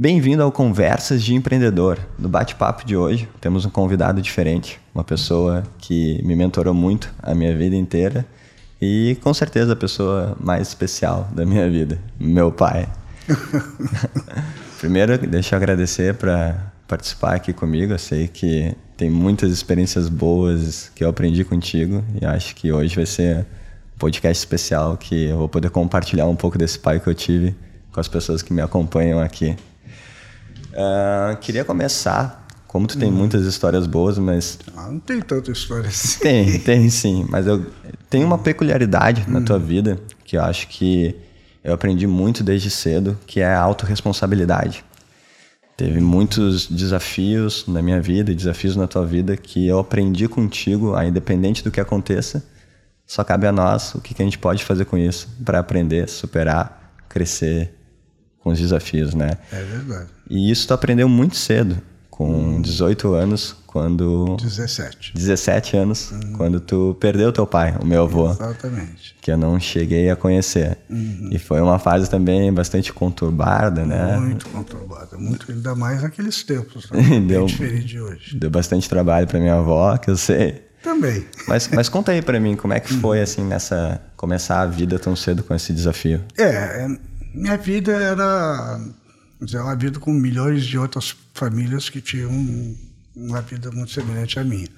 Bem-vindo ao Conversas de Empreendedor. No bate-papo de hoje, temos um convidado diferente, uma pessoa que me mentorou muito a minha vida inteira e com certeza a pessoa mais especial da minha vida, meu pai. Primeiro, deixa eu agradecer para participar aqui comigo. Eu sei que tem muitas experiências boas que eu aprendi contigo e acho que hoje vai ser um podcast especial que eu vou poder compartilhar um pouco desse pai que eu tive com as pessoas que me acompanham aqui. Uh, queria começar, como tu tem hum. muitas histórias boas, mas. Ah, não tem tanta história assim. Tem, tem sim. Mas eu tenho uma peculiaridade hum. na tua vida que eu acho que eu aprendi muito desde cedo, que é a autorresponsabilidade. Teve muitos desafios na minha vida e desafios na tua vida que eu aprendi contigo, a independente do que aconteça, só cabe a nós o que, que a gente pode fazer com isso para aprender, superar, crescer com os desafios, né? É verdade. E isso tu aprendeu muito cedo, com 18 anos, quando... 17. 17 anos, uhum. quando tu perdeu teu pai, o meu avô. Exatamente. Que eu não cheguei a conhecer. Uhum. E foi uma fase também bastante conturbada, né? Muito conturbada, muito, ainda mais naqueles tempos, né? deu, diferente de hoje. Deu bastante trabalho para minha avó, que eu sei. Também. Mas, mas conta aí para mim, como é que foi, assim, nessa... Começar a vida tão cedo com esse desafio? É, minha vida era dizer, uma vida com milhões de outras famílias que tinham uma vida muito semelhante à minha.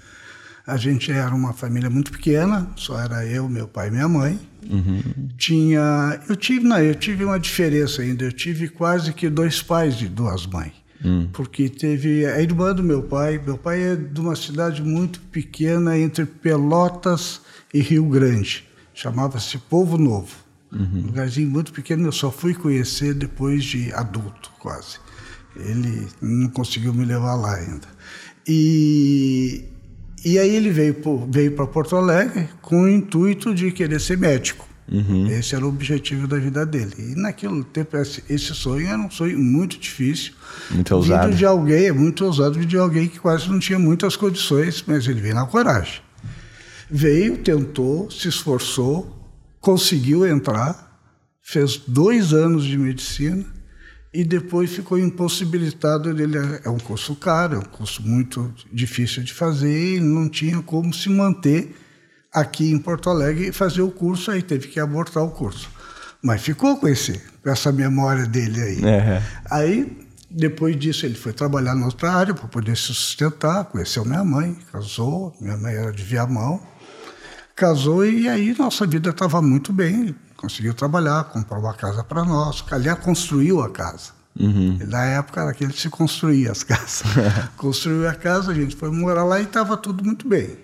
A gente era uma família muito pequena, só era eu, meu pai e minha mãe. Uhum. Tinha, eu tive, não, eu tive uma diferença ainda. Eu tive quase que dois pais e duas mães, uhum. porque teve a irmã do meu pai. Meu pai é de uma cidade muito pequena entre Pelotas e Rio Grande. Chamava-se Povo Novo. Uhum. Um lugarzinho muito pequeno, eu só fui conhecer depois de adulto, quase. Ele não conseguiu me levar lá ainda. E, e aí ele veio, veio para Porto Alegre com o intuito de querer ser médico. Uhum. Esse era o objetivo da vida dele. E naquele tempo, esse, sonho era um sonho muito difícil. Muito ousado. Vindo de alguém, é muito ousado, de alguém que quase não tinha muitas condições, mas ele veio na coragem. Veio, tentou, se esforçou, conseguiu entrar, fez dois anos de medicina e depois ficou impossibilitado. Ele é um curso caro, é um curso muito difícil de fazer, e não tinha como se manter aqui em Porto Alegre e fazer o curso, aí teve que abortar o curso. Mas ficou com, esse, com essa memória dele aí. Uhum. Aí, depois disso, ele foi trabalhar na outra área para poder se sustentar, conheceu minha mãe, casou, minha mãe era de Viamão, casou e aí nossa vida estava muito bem. Conseguiu trabalhar, comprou uma casa para nós. Aliás, construiu a casa. Uhum. Na época era que ele se construía as casas. Construiu a casa, a gente foi morar lá e estava tudo muito bem.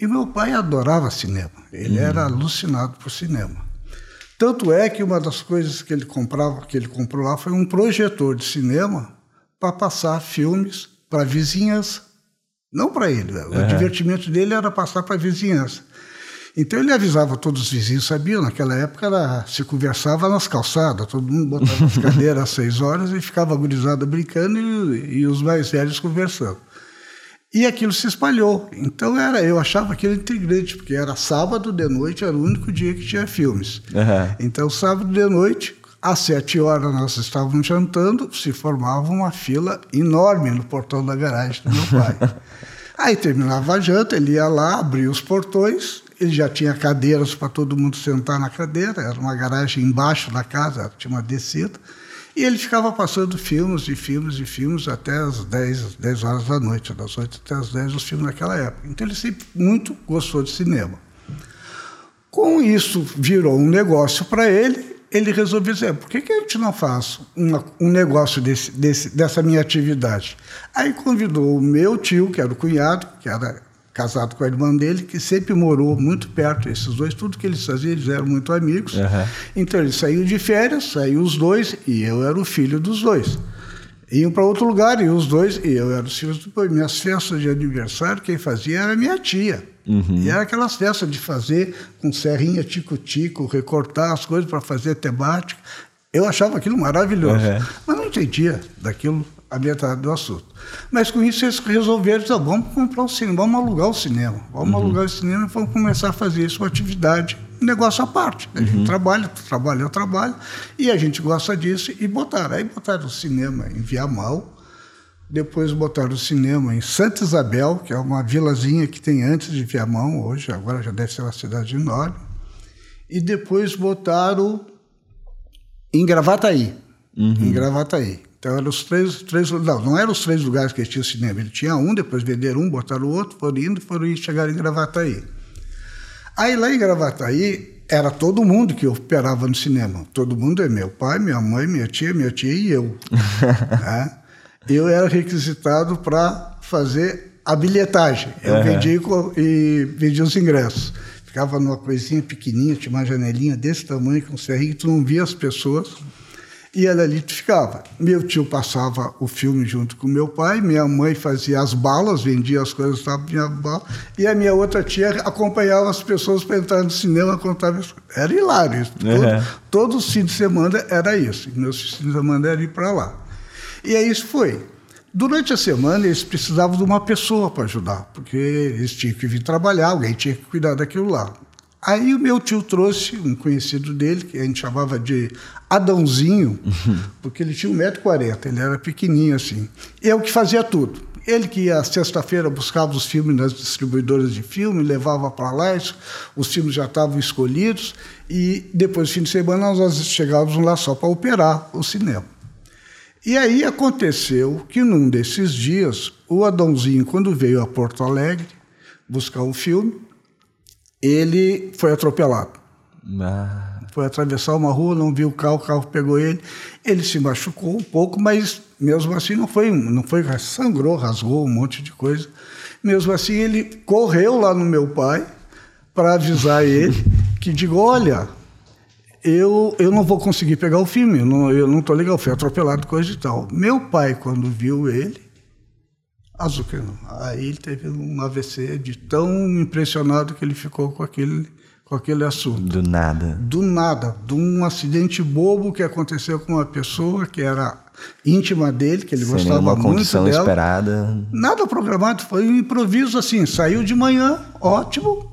E meu pai adorava cinema. Ele uhum. era alucinado por cinema. Tanto é que uma das coisas que ele comprava, que ele comprou lá, foi um projetor de cinema para passar filmes para vizinhas, não para ele. O uhum. divertimento dele era passar para a vizinhança. Então ele avisava todos os vizinhos, sabiam, naquela época era, se conversava nas calçadas, todo mundo botava as cadeiras às seis horas e ficava agorizada brincando e, e, os mais velhos conversando. E aquilo se espalhou. Então era, eu achava aquilo integrante, porque era sábado de noite, era o único dia que tinha filmes. Uhum. Então sábado de noite, às sete horas nós estávamos jantando, se formava uma fila enorme no portão da garagem do meu pai. Aí terminava a janta, ele ia lá, abria os portões, ele já tinha cadeiras para todo mundo sentar na cadeira, era uma garagem embaixo da casa, tinha uma descida. E ele ficava passando filmes e filmes e filmes até as 10, 10 horas da noite, das 8 até as 10 os filmes naquela época. Então ele sempre muito gostou de cinema. Com isso virou um negócio para ele, ele resolveu dizer, por que, que a gente não faz uma, um negócio desse, desse, dessa minha atividade? Aí convidou o meu tio, que era o cunhado, que era casado com a irmã dele, que sempre morou muito perto, esses dois, tudo que eles faziam, eles eram muito amigos. Uhum. Então eles saíam de férias, saíam os dois, e eu era o filho dos dois. Iam para outro lugar, e os dois, e eu era os filhos do pai. Minhas festas de aniversário, quem fazia era minha tia. Uhum. E era aquelas festas de fazer com serrinha, tico-tico, recortar as coisas para fazer temática. Eu achava aquilo maravilhoso, uhum. mas não entendia daquilo a metade do assunto. Mas com isso eles resolveram, dizer, vamos comprar o cinema, vamos alugar o cinema, vamos uhum. alugar o cinema e vamos começar a fazer isso uma atividade negócio à parte. A gente trabalha, tu trabalha, eu trabalho, e a gente gosta disso, e botaram. Aí botaram o cinema em Viamão, depois botaram o cinema em Santa Isabel, que é uma vilazinha que tem antes de Viamão, hoje, agora já deve ser uma cidade enorme. E depois botaram em Gravataí. Em Gravataí. Então eram os três, três. Não, não eram os três lugares que tinha cinema. Ele tinha um, depois venderam um, botaram o outro, foram indo, foram indo, chegaram em Gravataí. Aí lá em Gravataí era todo mundo que operava no cinema. Todo mundo é meu pai, minha mãe, minha tia, minha tia e eu. né? Eu era requisitado para fazer a bilhetagem. Eu Uhum. vendia, e e vendia os ingressos. Ficava numa coisinha pequenininha, tinha uma janelinha desse tamanho, com um serrinho, tu não via as pessoas. E ela ali ficava. Meu tio passava o filme junto com meu pai, minha mãe fazia as balas, vendia as coisas, estava minha bala, e a minha outra tia acompanhava as pessoas para entrar no cinema, contava isso. Era hilário isso. Todo, Uhum. todo fim de semana era isso. Meus fins de semana era ir para lá. E aí isso foi. Durante a semana eles precisavam de uma pessoa para ajudar, porque eles tinham que vir trabalhar, alguém tinha que cuidar daquilo lá. Aí o meu tio trouxe um conhecido dele, que a gente chamava de Adãozinho, porque ele tinha 1,40m, ele era pequenininho assim. Eu que fazia tudo. Ele que ia sexta-feira buscava os filmes nas distribuidoras de filme, levava para lá, os filmes já estavam escolhidos, e depois do fim de semana nós chegávamos lá só para operar o cinema. E aí aconteceu que num desses dias, o Adãozinho, quando veio a Porto Alegre buscar um filme, ele foi atropelado. Ah, Foi atravessar uma rua, não viu o carro, o carro pegou ele. Ele se machucou um pouco, mas mesmo assim não foi, não foi sangrou, rasgou um monte de coisa. Mesmo assim ele correu lá no meu pai para avisar ele que digo, olha, eu, eu não vou conseguir pegar o filme, eu não, eu não tô legal, fui atropelado, coisa e tal. Meu pai, quando viu ele, azucrinou. Aí ele teve um AVC de tão impressionado que ele ficou com aquele, com aquele assunto do nada. do nada, de um acidente bobo que aconteceu com uma pessoa que era íntima dele, que ele Sem gostava muito condição dela. esperada. Nada programado, foi um improviso assim. Saiu de manhã, ótimo,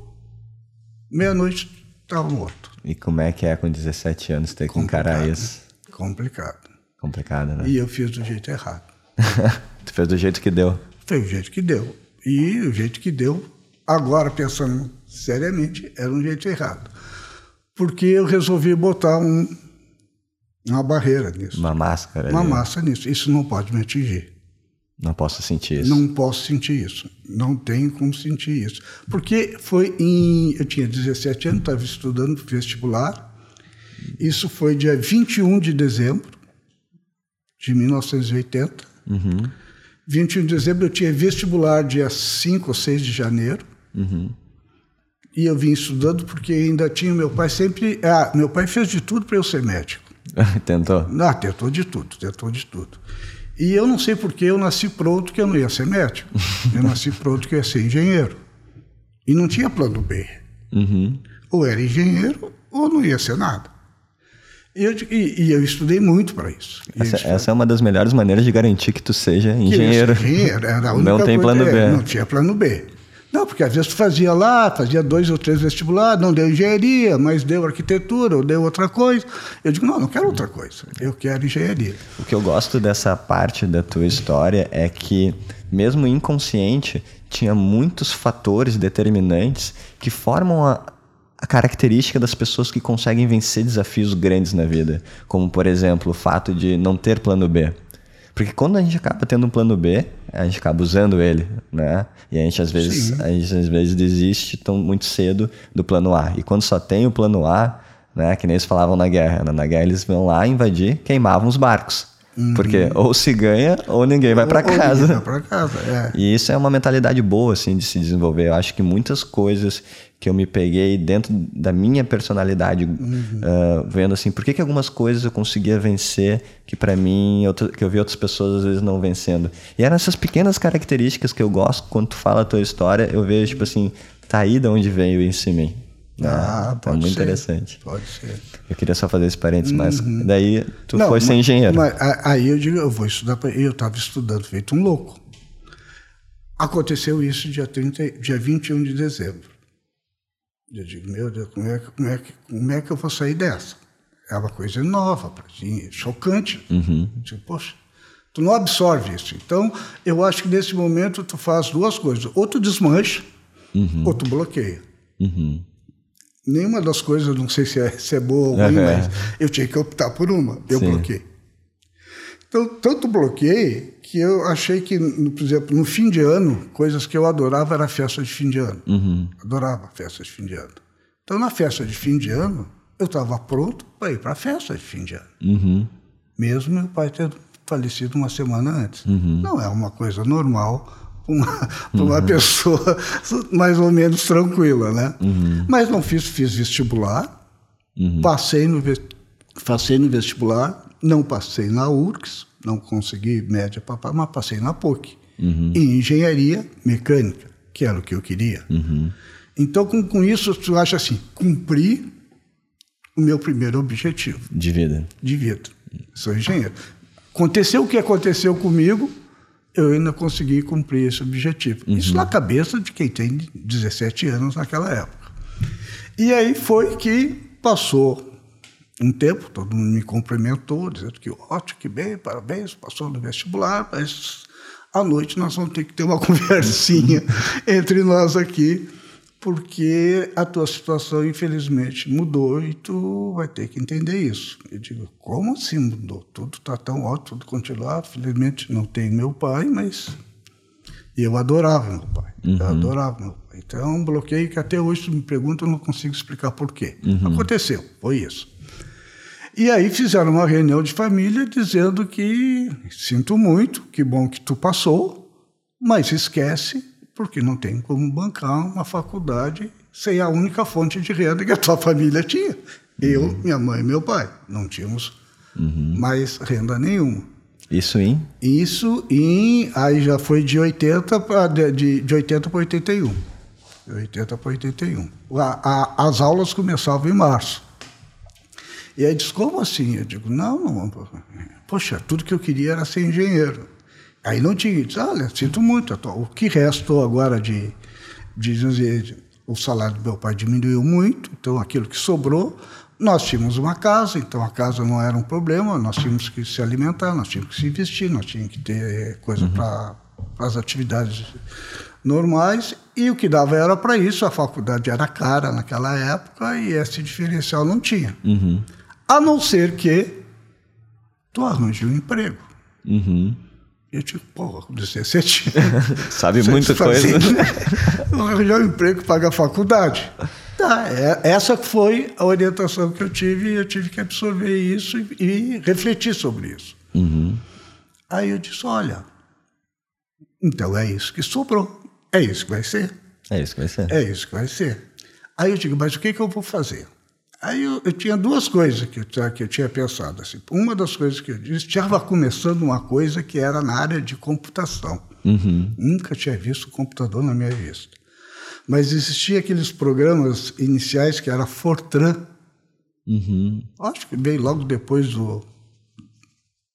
meia-noite estava morto. E como é que é com 17 anos ter que encarar isso? Complicado. Complicado, né? E eu fiz do jeito errado. tu fez do jeito que deu. Foi o jeito que deu. E o jeito que deu, agora pensando seriamente, era um jeito errado. Porque eu resolvi botar um, uma barreira nisso. Uma máscara. uma ali. massa nisso. Isso não pode me atingir. Não posso sentir isso. Não posso sentir isso. Não tenho como sentir isso. Porque foi em. Eu tinha 17 anos, estava estudando vestibular. Isso foi dia 21 de dezembro de 1980. Uhum. 21 de dezembro eu tinha vestibular dia 5 ou 6 de janeiro. Uhum. E eu vim estudando porque ainda tinha meu pai sempre. Ah, meu pai fez de tudo para eu ser médico. Tentou? Ah, tentou de tudo, tentou de tudo. E eu não sei porque eu nasci pronto que eu não ia ser médico. Eu nasci pronto que eu ia ser engenheiro. E não tinha plano B. Uhum. Ou era engenheiro ou não ia ser nada. E eu, e, e eu estudei muito para isso. Essa, essa é uma das melhores maneiras de garantir que tu seja engenheiro. ser engenheiro. Era a única Não tem plano é, B. Não tinha plano B. Não, porque às vezes tu fazia lá, fazia dois ou três vestibulares, não deu engenharia, mas deu arquitetura ou deu outra coisa. Eu digo, não, não quero outra coisa. Eu quero engenharia. O que eu gosto dessa parte da tua história é que, mesmo inconsciente, tinha muitos fatores determinantes que formam a, a característica das pessoas que conseguem vencer desafios grandes na vida. Como, por exemplo, o fato de não ter plano B. Porque quando a gente acaba tendo um plano B, a gente acaba usando ele, né? E a gente às vezes, Sim. a gente, às vezes desiste tão muito cedo do plano A. E quando só tem o plano A, né? Que nem eles falavam na guerra. né? Na guerra eles vão lá invadir, queimavam os barcos. Porque ou se ganha ou ninguém vai para casa. ninguém vai pra casa, é. E isso é uma mentalidade boa, assim, de se desenvolver. Eu acho que muitas coisas que eu me peguei dentro da minha personalidade, ah, vendo assim, por que, que algumas coisas eu conseguia vencer que para mim, outra- que eu vi outras pessoas às vezes não vencendo. E eram essas pequenas características que eu gosto, quando tu fala a tua história, eu vejo, tipo assim, tá aí de onde veio isso em mim. Ah, tá pode muito ser. interessante. Pode ser. Eu queria só fazer esse parênteses, mas daí tu foi ser engenheiro. Mas, aí eu digo, eu vou estudar. pra- Eu estava estudando feito um louco. Aconteceu isso dia, 30, dia 21 de dezembro. Eu digo, meu Deus, como é, como é, que, como é que eu vou sair dessa? É uma coisa nova para mim, chocante. Uhum. Eu digo, poxa, tu não absorve isso. Então, eu acho que nesse momento tu faz duas coisas. Ou tu desmancha, Uhum. ou tu bloqueia. Uhum. Nenhuma das coisas, não sei se é, se é boa ou ruim, Uhum. mas eu tinha que optar por uma. Eu Sim. bloqueei. Então, tanto bloqueei que eu achei que, por exemplo, no fim de ano, coisas que eu adorava era a festa de fim de ano. Uhum. Adorava a festa de fim de ano. Então, na festa de fim de ano, eu estava pronto para ir para a festa de fim de ano. Uhum. Mesmo meu pai tendo falecido uma semana antes. Uhum. Não é uma coisa normal uma, pra uma pessoa mais ou menos tranquila, né? Uhum. Mas não fiz, fiz vestibular, passei, no, passei no vestibular, não passei na URCS, não consegui média para mas passei na PUC. Uhum. Em engenharia mecânica, que era o que eu queria. Uhum. Então, com, com isso, tu acha assim, cumpri o meu primeiro objetivo De vida. de vida. Sou engenheiro. Aconteceu o que aconteceu comigo, eu ainda consegui cumprir esse objetivo. Isso na cabeça de quem tem 17 anos naquela época. E aí foi que passou um tempo, todo mundo me cumprimentou, dizendo que ótimo, que bem, parabéns, passou no vestibular, mas à noite nós vamos ter que ter uma conversinha entre nós aqui, porque a tua situação, infelizmente, mudou e tu vai ter que entender isso. Eu digo, como assim mudou? Tudo está tão ótimo, tudo continuado. Felizmente não tenho meu pai, mas eu adorava meu pai. Eu adorava meu pai. Então, um bloqueio que até hoje tu me pergunta, eu não consigo explicar por quê. Aconteceu, foi isso. E aí fizeram uma reunião de família dizendo que sinto muito, que bom que tu passou, mas esquece, porque não tem como bancar uma faculdade sem a única fonte de renda que a tua família tinha. Eu, minha mãe e meu pai. Não tínhamos mais renda nenhuma. Isso em? Isso em. Aí já foi de 80 para de, de 80 para 81. De 80 para 81. A, a, as aulas começavam em março. E aí diz, como assim? Eu digo, não, não. Poxa, tudo que eu queria era ser engenheiro. Aí não tinha. Diz, olha, sinto muito. O que restou agora de, de dizer, o salário do meu pai diminuiu muito, então aquilo que sobrou, nós tínhamos uma casa, então a casa não era um problema, nós tínhamos que se alimentar, nós tínhamos que se vestir, nós tínhamos que ter coisa para as atividades normais, e o que dava era para isso, a faculdade era cara naquela época e esse diferencial não tinha. Uhum. A não ser que tu arranje um emprego. Uhum. Eu digo, pô, com 17 Sabe muita coisa. Vou arranjar um emprego pagar a faculdade. Tá, é, essa foi a orientação que eu tive e eu tive que absorver isso e, e refletir sobre isso. Uhum. Aí eu disse, olha, então é isso que sobrou. É isso que vai ser. É isso que vai ser. É isso que vai ser. Aí eu digo, mas o que, que eu vou fazer? Aí eu, eu tinha duas coisas que eu, tinha- que eu tinha pensado. Assim. Uma das coisas que eu disse, estava começando uma coisa que era na área de computação. Uhum. Nunca tinha visto computador na minha vista. Mas existia aqueles programas iniciais que era Fortran. Uhum. Acho que veio logo depois do,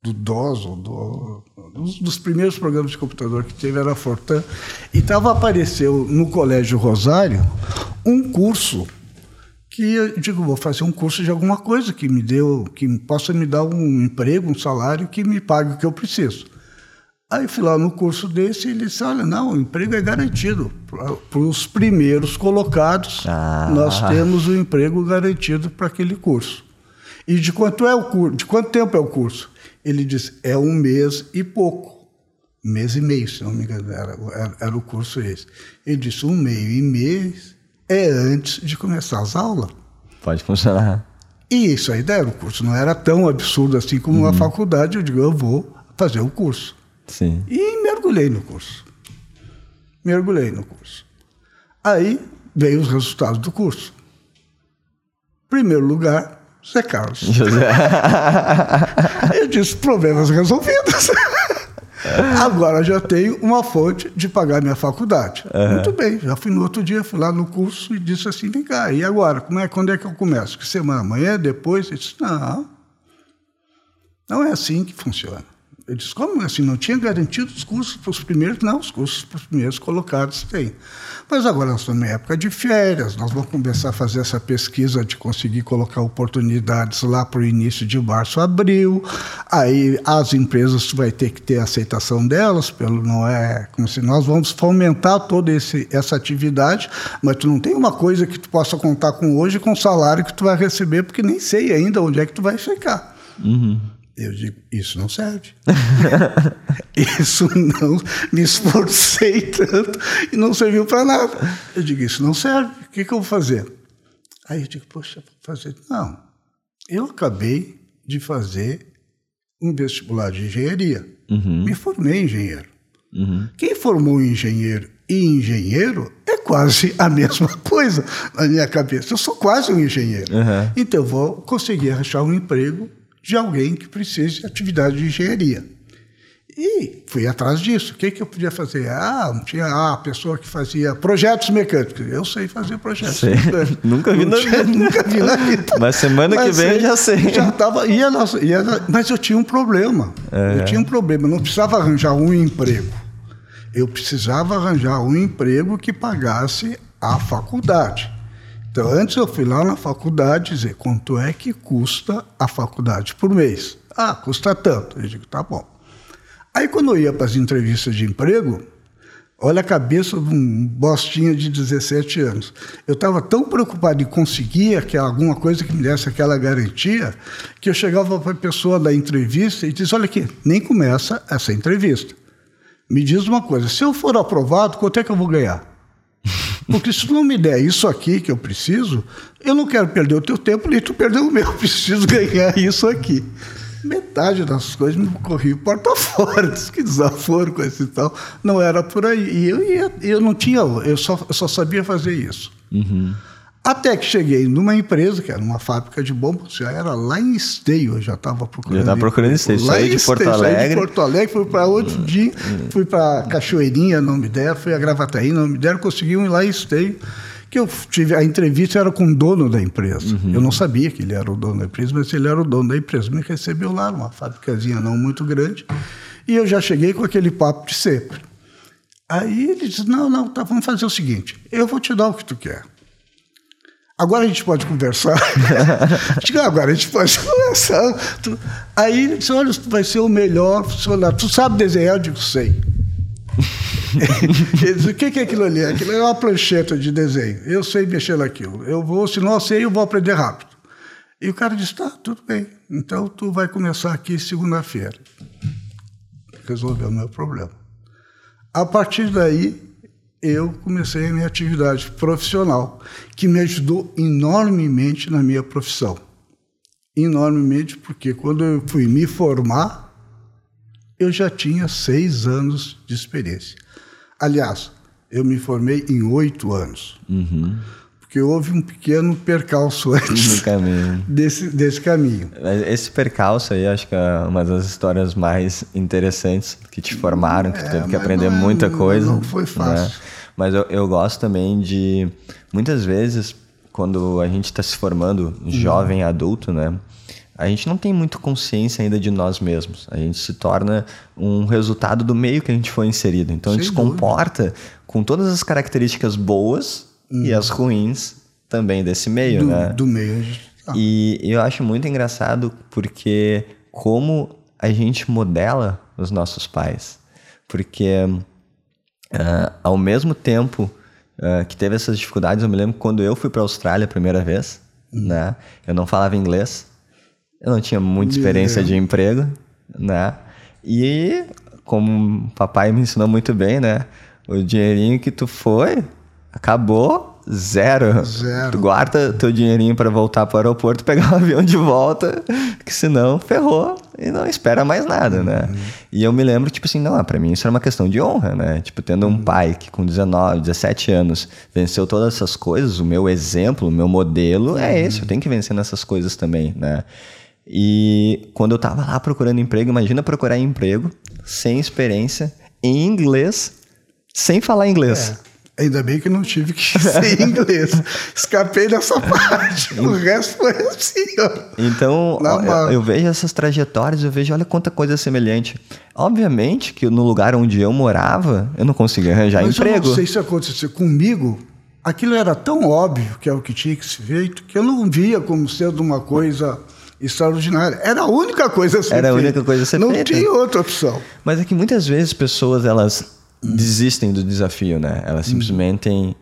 do DOS, ou do, um dos primeiros programas de computador que teve era Fortran. E tava, apareceu no Colégio Rosário um curso que eu digo, vou fazer um curso de alguma coisa que me deu, que possa me dar um emprego, um salário que me pague o que eu preciso. Aí fui lá no curso desse e ele disse, olha, não, o emprego é garantido. Para os primeiros colocados, Ah. nós temos o emprego garantido para aquele curso. E de quanto é o curso? De quanto tempo é o curso? Ele disse, é um mês e pouco. Um mês e meio, se não me engano, era, era, era o curso esse. Ele disse, um meio e mês é antes de começar as aulas. Pode funcionar. E isso aí era o curso, não era tão absurdo assim como uma faculdade. Eu digo, eu vou fazer o curso. Sim. E mergulhei no curso. Mergulhei no curso. Aí veio os resultados do curso. Primeiro lugar, Zé Carlos. Eu disse, problemas resolvidos. Agora já tenho uma fonte de pagar minha faculdade. Muito bem, já fui no outro dia, fui lá no curso e disse assim, vem cá, e agora? Como é, quando é que eu começo? Que semana? Amanhã? Depois? Ele disse, não. Não é assim que funciona. Eu disse, como assim? Não tinha garantido os cursos para os primeiros? Não, os cursos para os primeiros colocados tem. Mas agora nós estamos em época de férias, nós vamos começar a fazer essa pesquisa de conseguir colocar oportunidades lá para o início de março, abril. Aí as empresas vai ter que ter aceitação delas, pelo não é como se nós vamos fomentar toda esse, essa atividade, mas tu não tem uma coisa que tu possa contar com hoje com o salário que tu vai receber, porque nem sei ainda onde é que tu vai ficar. Uhum. Eu digo, isso não serve. isso não me esforcei tanto e não serviu para nada. Eu digo, isso não serve. O que, que eu vou fazer? Aí eu digo, poxa, vou fazer. Não. Eu acabei de fazer um vestibular de engenharia. Uhum. Me formei engenheiro. Uhum. Quem formou engenheiro e engenheiro é quase a mesma coisa na minha cabeça. Eu sou quase um engenheiro. Uhum. Então eu vou conseguir achar um emprego de alguém que precise de atividade de engenharia. E fui atrás disso. O que, que eu podia fazer? Ah, tinha ah, a pessoa que fazia projetos mecânicos. Eu sei fazer projetos Sei. mecânicos. Nunca vi na tinha- vida. Nunca vi na vida. Mas semana que vem eu já sei. Já tava, ia ia mas eu tinha um problema. É. Eu tinha um problema. Eu não precisava arranjar um emprego. Eu precisava arranjar um emprego que pagasse a faculdade. Então, antes eu fui lá na faculdade dizer quanto é que custa a faculdade por mês. Ah, custa tanto. Eu digo, tá bom. Aí, quando eu ia para as entrevistas de emprego, olha a cabeça de um bostinha de 17 anos. Eu estava tão preocupado em conseguir aquela, alguma coisa que me desse aquela garantia, que eu chegava para a pessoa da entrevista e dizia: Olha aqui, nem começa essa entrevista. Me diz uma coisa: se eu for aprovado, quanto é que eu vou ganhar? Porque se não me der isso aqui que eu preciso, eu não quero perder o teu tempo, nem tu perder o meu. Eu preciso ganhar isso aqui. Metade das coisas me corriam porta fora, diz que desaforo com esse tal. Não era por aí. E eu, ia, eu não tinha, eu só, eu só sabia fazer isso. Até que cheguei numa empresa, que era uma fábrica de bombas, já era lá em Esteio, eu já estava procurando. Já estava procurando Esteio, em de Porto Esteio, saí Alegre. de Porto Alegre, fui para outro dia, fui para Cachoeirinha, não me deram, fui a Gravataí, não me deram, consegui um ir lá em Esteio, que eu tive, a entrevista era com o dono da empresa. Eu não sabia que ele era o dono da empresa, mas ele era o dono da empresa. Me recebeu lá, numa fábricazinha não muito grande, e eu já cheguei com aquele papo de sempre. Aí ele disse, não, não, tá, vamos fazer o seguinte, eu vou te dar o que tu quer. Agora a gente pode conversar. Digo, agora a gente pode conversar. Aí ele disse, olha, tu vai ser o melhor funcionário. Tu sabe desenhar? Eu digo, sei. ele disse, o que é aquilo ali? Aquilo é uma plancheta de desenho. Eu sei mexer naquilo. Eu vou, se não sei, eu vou aprender rápido. E o cara disse, tá, tudo bem. Então tu vai começar aqui segunda-feira. Resolveu o meu problema. A partir daí, eu comecei a minha atividade profissional, que me ajudou enormemente na minha profissão. Enormemente, porque quando eu fui me formar, eu já tinha seis anos de experiência. Aliás, eu me formei em oito anos, porque houve um pequeno percalço antes caminho. desse, desse caminho. Esse percalço aí, acho que é uma das histórias mais interessantes que te formaram, que tu É, teve que aprender não é- muita coisa. não foi fácil. né? Mas eu, eu gosto também de. Muitas vezes, quando a gente está se formando Uhum. jovem, adulto, né? A gente não tem muito consciência ainda de nós mesmos. A gente se torna um resultado do meio que a gente foi inserido. Então a gente Sem se comporta com todas as características boas e as ruins também desse meio, Uhum. Do, né? do meio. ah, E eu acho muito engraçado porque como a gente modela os nossos pais. Porque ah, ao mesmo tempo ah, que teve essas dificuldades, eu me lembro quando eu fui para a Austrália a primeira vez, né? Eu não falava inglês, eu não tinha muita experiência de emprego, né? E como o papai me ensinou muito bem, né? O dinheirinho que tu foi, acabou, zero. Zero. Tu guarda teu dinheirinho para voltar para o aeroporto, pegar um avião de volta, que senão ferrou e não espera mais nada, né? E eu me lembro, tipo assim, não, para mim isso era uma questão de honra, né? Tipo, tendo um pai que com 19, 17 anos venceu todas essas coisas, o meu exemplo, o meu modelo é esse, eu tenho que vencer nessas coisas também, né? E quando eu tava lá procurando emprego, imagina procurar emprego sem experiência, em inglês, sem falar inglês. Ainda bem que não tive que ser inglês. Escapei dessa parte. O resto foi assim, ó. Então, eu, eu, vejo essas trajetórias, eu vejo, olha quanta coisa semelhante. Obviamente que no lugar onde eu morava, eu não conseguia arranjar Mas emprego. Eu não sei se aconteceu comigo. Aquilo era tão óbvio que é o que tinha que ser feito, que eu não via como sendo uma coisa extraordinária. Era a única coisa a ser Era a feita. única coisa a ser não feita. Não tinha outra opção. Mas é que muitas vezes pessoas, elas desistem do desafio, né? Elas simplesmente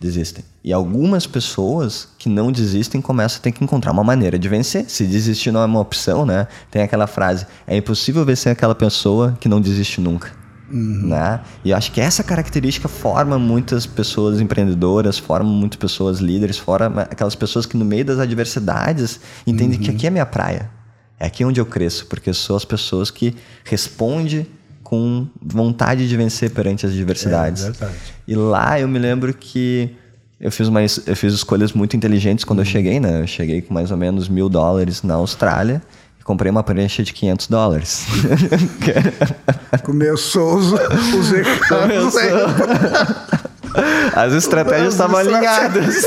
desistem. E algumas pessoas que não desistem começam a ter que encontrar uma maneira de vencer. Se desistir não é uma opção, né? Tem aquela frase: é impossível vencer aquela pessoa que não desiste nunca. Uhum. Né? E eu acho que essa característica forma muitas pessoas empreendedoras, forma muitas pessoas líderes, forma aquelas pessoas que no meio das adversidades entendem uhum. que aqui é minha praia. É aqui onde eu cresço, porque sou as pessoas que respondem com vontade de vencer perante as adversidades. É, verdade. E lá eu me lembro que eu fiz, uma, eu fiz escolhas muito inteligentes quando eu cheguei, né? Eu cheguei com mais ou menos mil dólares na Austrália e comprei uma prancha de 500 dólares. Começou os, os recados As estratégias estavam alinhadas.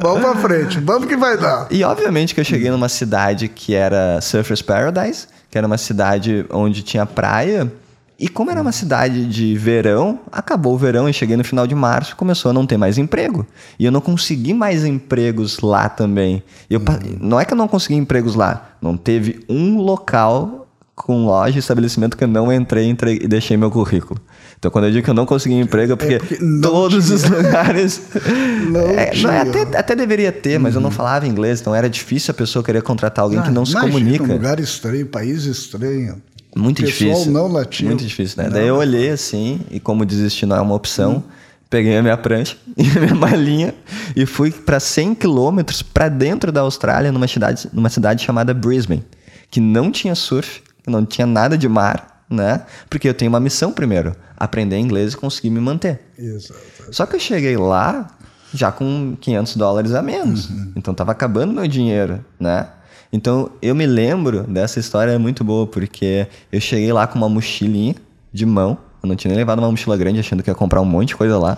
vamos pra frente, vamos que vai dar. E obviamente que eu cheguei numa cidade que era Surfers Paradise, que era uma cidade onde tinha praia. E como era uma cidade de verão, acabou o verão e cheguei no final de março, começou a não ter mais emprego. E eu não consegui mais empregos lá também. Eu, uhum. Não é que eu não consegui empregos lá, não teve um local com loja e estabelecimento que eu não entrei, entrei e deixei meu currículo. Então, quando eu digo que eu não consegui emprego, é porque, é porque todos tinha. os lugares. não, é, não até, até, deveria ter, mas uhum. eu não uhum. falava inglês, então era difícil a pessoa querer contratar alguém ah, que não se comunica. Um lugar estranho, país estranho. Muito Pessoal difícil. não latino. Muito difícil, né? Não. Daí eu olhei assim, e como desistir não é uma opção, uhum. peguei a minha prancha e a minha malinha e fui para 100 quilômetros para dentro da Austrália, numa cidade, numa cidade chamada Brisbane, que não tinha surf, não tinha nada de mar, né? Porque eu tenho uma missão primeiro, aprender inglês e conseguir me manter. Exato. Só que eu cheguei lá já com 500 dólares a menos. Uhum. Então tava acabando meu dinheiro, né? Então eu me lembro dessa história é muito boa porque eu cheguei lá com uma mochilinha de mão, eu não tinha nem levado uma mochila grande achando que ia comprar um monte de coisa lá.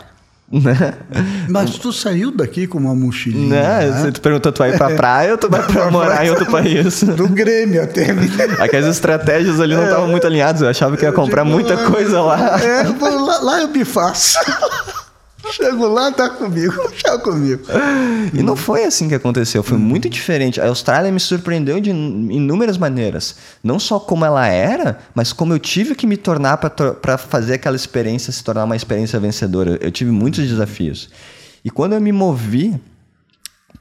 Né? Mas tu saiu daqui com uma mochilinha. Né? Né? Tu perguntou, tu vai pra praia ou tu vai pra morar em outro país? Do Grêmio até. Aquelas estratégias ali não estavam é, muito alinhadas. Eu achava que ia comprar digo, muita coisa lá. É, lá, lá eu me faço. Chego lá, tá comigo, tá comigo. E não foi assim que aconteceu, foi muito diferente. A Austrália me surpreendeu de inúmeras maneiras. Não só como ela era, mas como eu tive que me tornar para fazer aquela experiência se tornar uma experiência vencedora. Eu tive muitos desafios. E quando eu me movi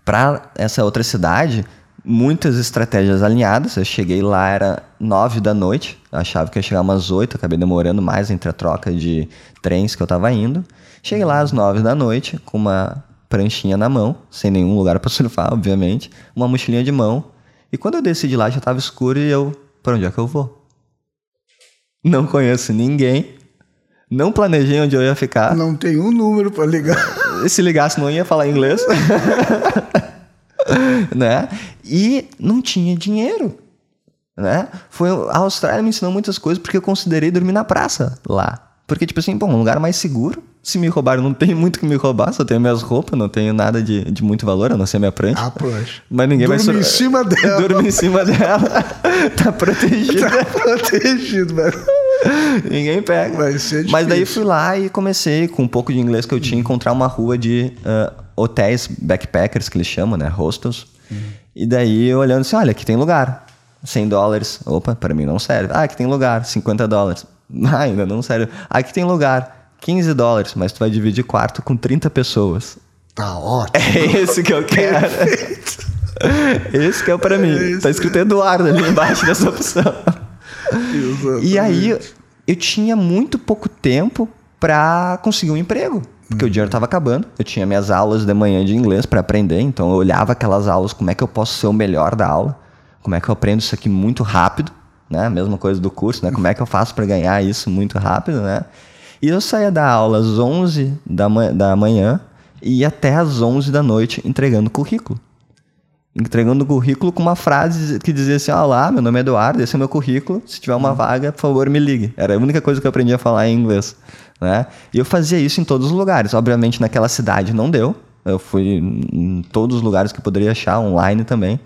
para essa outra cidade, muitas estratégias alinhadas. Eu cheguei lá, era nove da noite, achava que ia chegar umas oito, acabei demorando mais entre a troca de trens que eu estava indo. Cheguei lá às nove da noite, com uma pranchinha na mão, sem nenhum lugar para surfar, obviamente, uma mochilinha de mão. E quando eu desci de lá já estava escuro e eu, para onde é que eu vou? Não conheço ninguém, não planejei onde eu ia ficar. Não tem um número para ligar. E se ligasse não ia falar inglês. né? E não tinha dinheiro. Né? Foi, a Austrália me ensinou muitas coisas porque eu considerei dormir na praça lá. Porque, tipo assim, bom, um lugar mais seguro. Se me roubaram, não tem muito que me roubar, só tenho minhas roupas, não tenho nada de, de muito valor, a não ser minha prancha. Ah, prancha. Mas ninguém Durma vai... em cima dela. Durma em cima dela. tá protegido. Tá protegido, velho. ninguém pega. Vai ser difícil. Mas daí fui lá e comecei, com um pouco de inglês que eu tinha, encontrar uma rua de uh, hotéis backpackers, que eles chamam, né? Hostels. Uhum. E daí eu olhando assim, olha, aqui tem lugar. 100 dólares. Opa, para mim não serve. Ah, aqui tem lugar. 50 dólares. Ah, ainda não sério. Aqui tem lugar, 15 dólares, mas tu vai dividir quarto com 30 pessoas. Tá ótimo. É esse que eu quero. esse que é o pra mim. É tá escrito Eduardo ali embaixo dessa opção. Exatamente. E aí eu tinha muito pouco tempo para conseguir um emprego. Porque o dinheiro estava acabando. Eu tinha minhas aulas de manhã de inglês para aprender, então eu olhava aquelas aulas, como é que eu posso ser o melhor da aula? Como é que eu aprendo isso aqui muito rápido? né? Mesma coisa do curso, né? Como é que eu faço para ganhar isso muito rápido, né? E eu saía da aula às 11 da, da manhã e ia até às 11 da noite entregando currículo. entregando currículo com uma frase que dizia assim: Olá, meu nome é Eduardo, esse é o meu currículo. Se tiver uma vaga, por favor, me ligue. Era a única coisa que eu aprendi a falar em inglês. Né? E eu fazia isso em todos os lugares. Obviamente, naquela cidade não deu. Eu fui em todos os lugares que eu poderia achar, online também.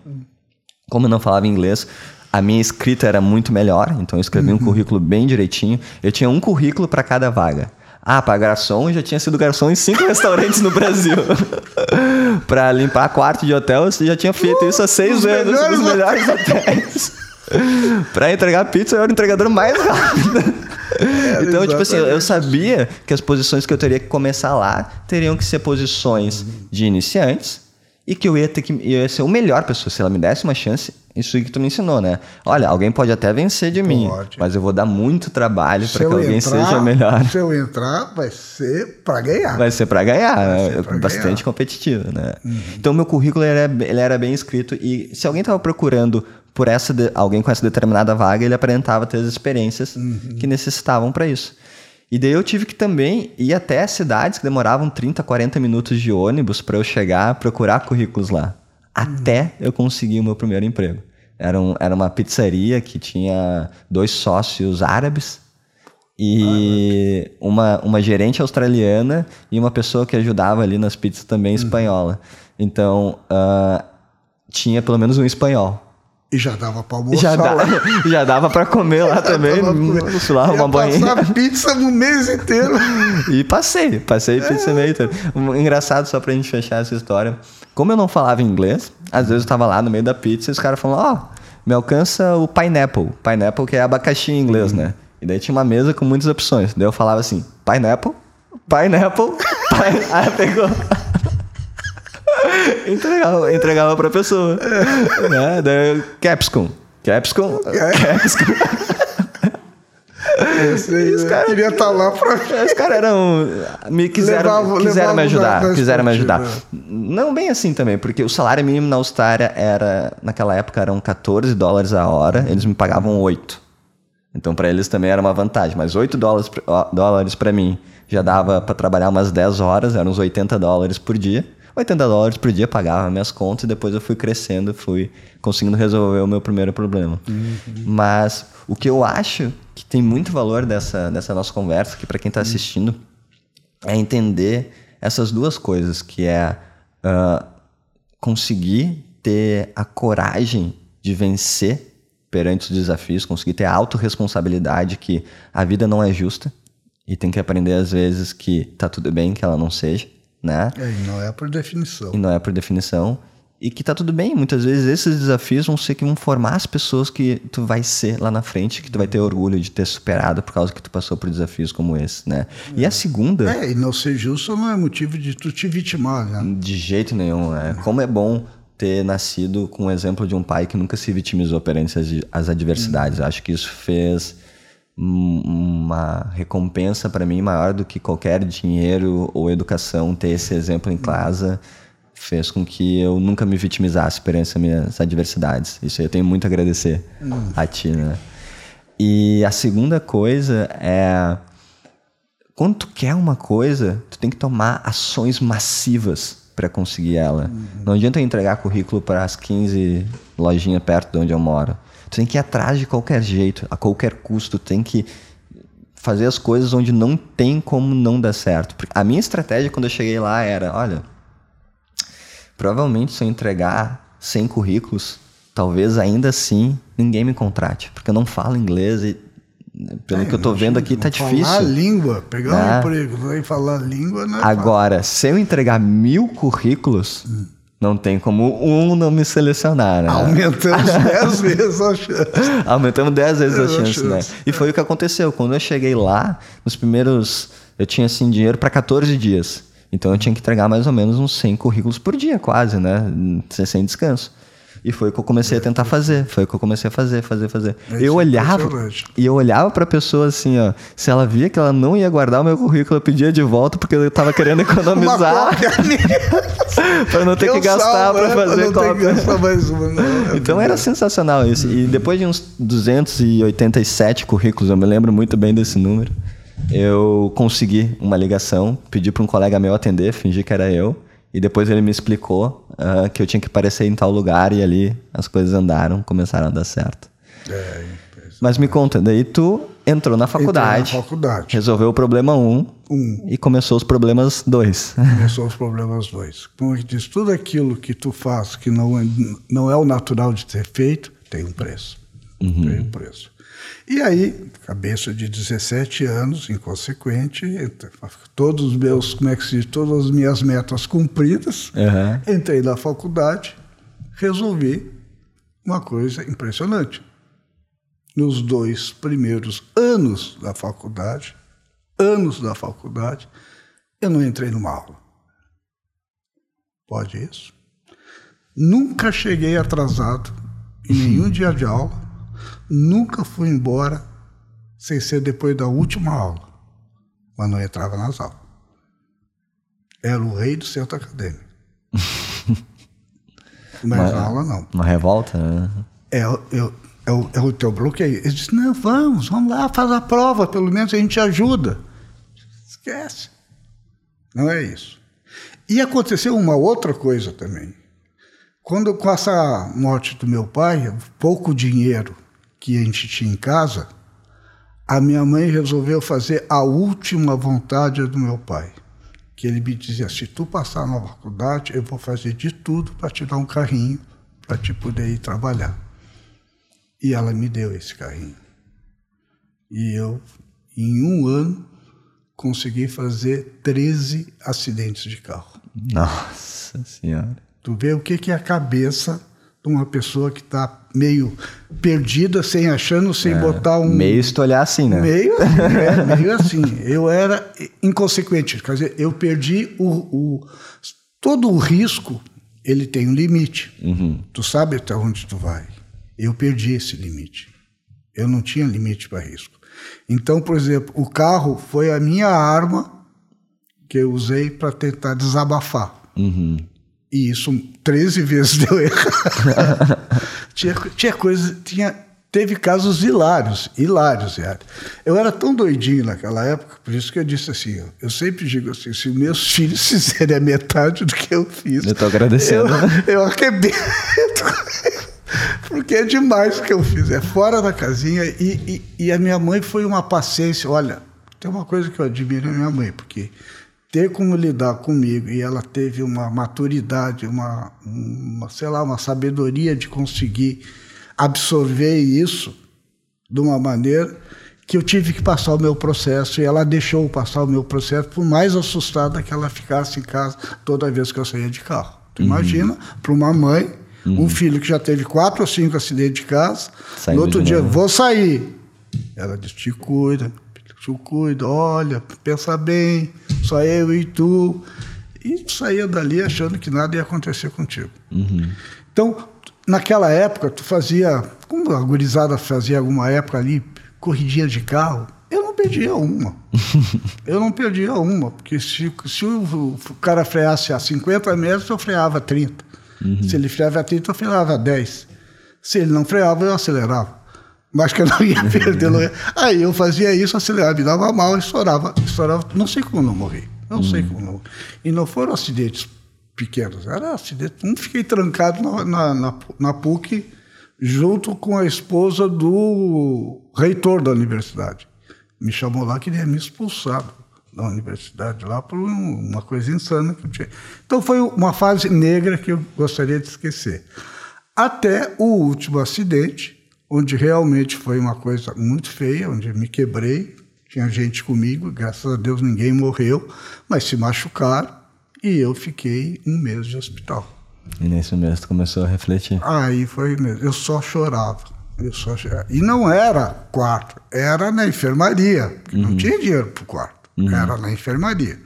Como eu não falava inglês, a minha escrita era muito melhor, então eu escrevi um currículo bem direitinho. Eu tinha um currículo para cada vaga. Ah, para garçom, eu já tinha sido garçom em cinco restaurantes no Brasil. para limpar quarto de hotel, eu já tinha feito isso há seis Os anos melhores nos melhores hotéis. para entregar pizza, eu era o entregador mais rápido. então, tipo assim, eu exatamente. sabia que as posições que eu teria que começar lá teriam que ser posições de iniciantes e que eu ia ter que eu ia ser o melhor pessoa. Se ela me desse uma chance, isso que tu me ensinou, né? Olha, alguém pode até vencer de mim, mas eu vou dar muito trabalho para que alguém entrar- seja melhor. Se eu entrar, vai ser para ganhar. Vai ser para ganhar, ser pra bastante ganhar. competitivo, né? Então meu currículo ele era, ele era bem escrito e se alguém estava procurando por essa de- alguém com essa determinada vaga, ele aparentava ter as experiências que necessitavam para isso. E daí eu tive que também ir até cidades que demoravam 30, 40 minutos de ônibus para eu chegar, procurar currículos lá. Até eu conseguir o meu primeiro emprego. Era, um- era uma pizzaria que tinha dois sócios árabes e uma, uma gerente australiana e uma pessoa que ajudava ali nas pizzas também espanhola. Então, ah, tinha pelo menos um espanhol. E já dava para almoçar Já, dá, lá. já dava para comer lá também, pra- sei lá, uma passar pizza no mês inteiro. E passei, passei pizza meio inteiro. Engraçado, só pra gente fechar essa história. Como eu não falava inglês, às vezes eu tava lá no meio da pizza e os caras falavam, ó, me alcança o pineapple. Pineapple que é abacaxi em inglês, né? E daí tinha uma mesa com muitas opções. Daí eu falava assim, pineapple, pineapple, pine... Aí pegou... entregava, entregava pra pessoa. né? Daí eu, capsicum, capsicum, capsicum. Esse aí, Os né? caras- Queria estar lá para. Os caras eram. Me quiseram, Levava- quiseram me levava ajudar. na- na quiseram me ajudar. Não bem assim também, porque o salário mínimo na Austrália era. Naquela época eram 14 dólares a hora, eles me pagavam 8. Então para eles também era uma vantagem. Mas 8 dólares, pra- dólares para mim já dava para trabalhar umas 10 horas, eram uns 80 dólares por dia. 80 dólares por dia pagava minhas contas e depois eu fui crescendo, fui conseguindo resolver o meu primeiro problema. Mas o que eu acho que tem muito valor dessa, dessa nossa conversa, que para quem está assistindo, é entender essas duas coisas, que é ah, conseguir ter a coragem de vencer perante os desafios, conseguir ter a autorresponsabilidade que a vida não é justa e tem que aprender às vezes que tá tudo bem que ela não seja, né? É, e não é por definição. E não é por definição. E que tá tudo bem. Muitas vezes esses desafios vão ser que vão formar as pessoas que tu vai ser lá na frente, que tu vai ter orgulho de ter superado por causa que tu passou por desafios como esse, né? E a segunda, É, e não ser justo não é motivo de tu te vitimar, né? de jeito nenhum, né? Como é bom ter nascido com o exemplo de um pai que nunca se vitimizou perante as, as adversidades. Acho que isso fez uma recompensa para mim maior do que qualquer dinheiro ou educação ter esse exemplo em casa fez com que eu nunca me vitimizasse perante as minhas adversidades. Isso eu tenho muito a agradecer a ti, né? E a segunda coisa é quando tu quer uma coisa, tu tem que tomar ações massivas para conseguir ela. Não adianta eu entregar currículo para as 15 lojinhas perto de onde eu moro. Tu tem que ir atrás de qualquer jeito, a qualquer custo, tem que fazer as coisas onde não tem como não dar certo. Porque A minha estratégia quando eu cheguei lá era, olha, provavelmente se eu entregar 100 currículos, talvez ainda assim ninguém me contrate, porque eu não falo inglês e pelo que eu tô vendo aqui tá Falar difícil. língua, pegar um Né? emprego, vai falar língua, é fácil. Agora, se eu entregar mil currículos, não tem como um não me selecionar, né? Aumentamos 10 vezes a chance. Aumentamos 10 vezes a chance, né? E foi o que aconteceu. Quando eu cheguei lá, nos primeiros. Eu tinha assim dinheiro para 14 dias. Então eu tinha que entregar mais ou menos uns 100 currículos por dia, quase, né? Sem descanso. E foi o que eu comecei a tentar fazer. Foi o que eu comecei a fazer, fazer, fazer. É, eu olhava. E eu olhava pra pessoa assim, ó. Se ela via que ela não ia guardar o meu currículo, eu pedia de volta porque eu tava querendo economizar. pra não ter que gastar salvo, pra né? fazer não ter que cópia. gastar mais uma. É Então era sensacional isso. E depois de uns 287 currículos, eu me lembro muito bem desse número, eu consegui uma ligação, pedi para um colega meu atender, fingi que era eu, E depois ele me explicou uh, que eu tinha que aparecer em tal lugar e ali as coisas andaram, começaram a dar certo. É, Mas me conta, daí tu entrou na faculdade, na faculdade. resolveu o problema um, Um. e começou os problemas dois. Começou os problemas dois. Como eu disse, tudo aquilo que tu faz que não é, não é o natural de ter feito, tem um preço. Tem um preço. E aí, cabeça de 17 anos, inconsequente, todos os meus, como é que se diz, todas as minhas metas cumpridas, Aham. entrei na faculdade, resolvi uma coisa impressionante. Nos dois primeiros anos da faculdade, anos da faculdade, eu não entrei numa aula. Pode isso? Nunca cheguei atrasado em nenhum dia de aula, nunca fui embora sem ser depois da última aula, mas não entrava nas aulas. Era o rei do centro acadêmico. Mas Mas- na aula não. Uma revolta? né? É, o- eu- é, o, é o teu bloqueio. Ele disse, não, vamos, vamos lá, faz a prova, pelo menos a gente ajuda. Esquece. Não é isso. E aconteceu uma outra coisa também. Quando, com essa morte do meu pai, pouco dinheiro que a gente tinha em casa, a minha mãe resolveu fazer a última vontade do meu pai. Que ele me dizia: se tu passar na faculdade, eu vou fazer de tudo para te dar um carrinho, para te poder ir trabalhar. E ela me deu esse carrinho. E eu, em um ano, consegui fazer 13 acidentes de carro. Nossa senhora. Tu vê o que que é a cabeça de uma pessoa que está meio perdida, sem achando, sem botar um. Meio se tu olhar assim, né? Meio, é, meio assim. Eu era inconsequente. Quer dizer, eu perdi o, o- todo o risco. Ele tem um limite. Tu sabe até onde tu vai. Eu perdi esse limite. Eu não tinha limite para risco. Então, por exemplo, o carro foi a minha arma que eu usei para tentar desabafar. Uhum. E isso 13 vezes deu errado. tinha, tinha coisa, tinha, teve casos hilários, hilários, hilários. Eu era tão doidinho naquela época, por isso que eu disse assim, eu sempre digo assim, se meus filhos fizerem a metade do que eu fiz, Eu tô agradecendo. eu, eu arrebento. Porque é demais o que eu fiz, é fora da casinha. E, e, e a minha mãe foi uma paciência. Olha, tem uma coisa que eu admiro na minha mãe, porque ter como lidar comigo e ela teve uma maturidade, uma, uma sei lá, uma sabedoria de conseguir absorver isso de uma maneira que eu tive que passar o meu processo e ela deixou passar o meu processo, por mais assustada que ela ficasse em casa toda vez que eu saía de carro. Tu imagina, para uma mãe, um filho que já teve quatro ou cinco acidentes de casa, Saindo no outro dia, novo. vou sair. Ela disse, te cuida, te cuida, olha, pensa bem, só eu e tu. E tu saía dali achando que nada ia acontecer contigo. Então, naquela época, tu fazia, como a gurizada fazia alguma época ali, corridinha de carro, eu não perdia uma. eu não perdia uma, porque se, se o, cara freasse a 50 metros, eu freava a 30. Se ele freava a 30, eu freava a 10. Se ele não freava, eu acelerava. Mas que eu não ia perder. não ia- Aí eu fazia isso, acelerava, me dava mal, estourava, estourava. Não sei como não morri. Não sei como não. E não foram acidentes pequenos, era acidente. Um fiquei trancado na, na, na, na PUC junto com a esposa do reitor da universidade. Me chamou lá que ele ia me expulsar da universidade lá por um- uma coisa insana que eu tinha. Então foi uma fase negra que eu gostaria de esquecer. Até o último acidente, onde realmente foi uma coisa muito feia, onde me quebrei, tinha gente comigo, graças a Deus ninguém morreu, mas se machucaram e eu fiquei um mês de hospital. E nesse mês tu começou a refletir. Aí foi mesmo. Eu só chorava. Eu só chorava. E não era quarto, era na enfermaria, porque não tinha dinheiro para o quarto. Era na enfermaria.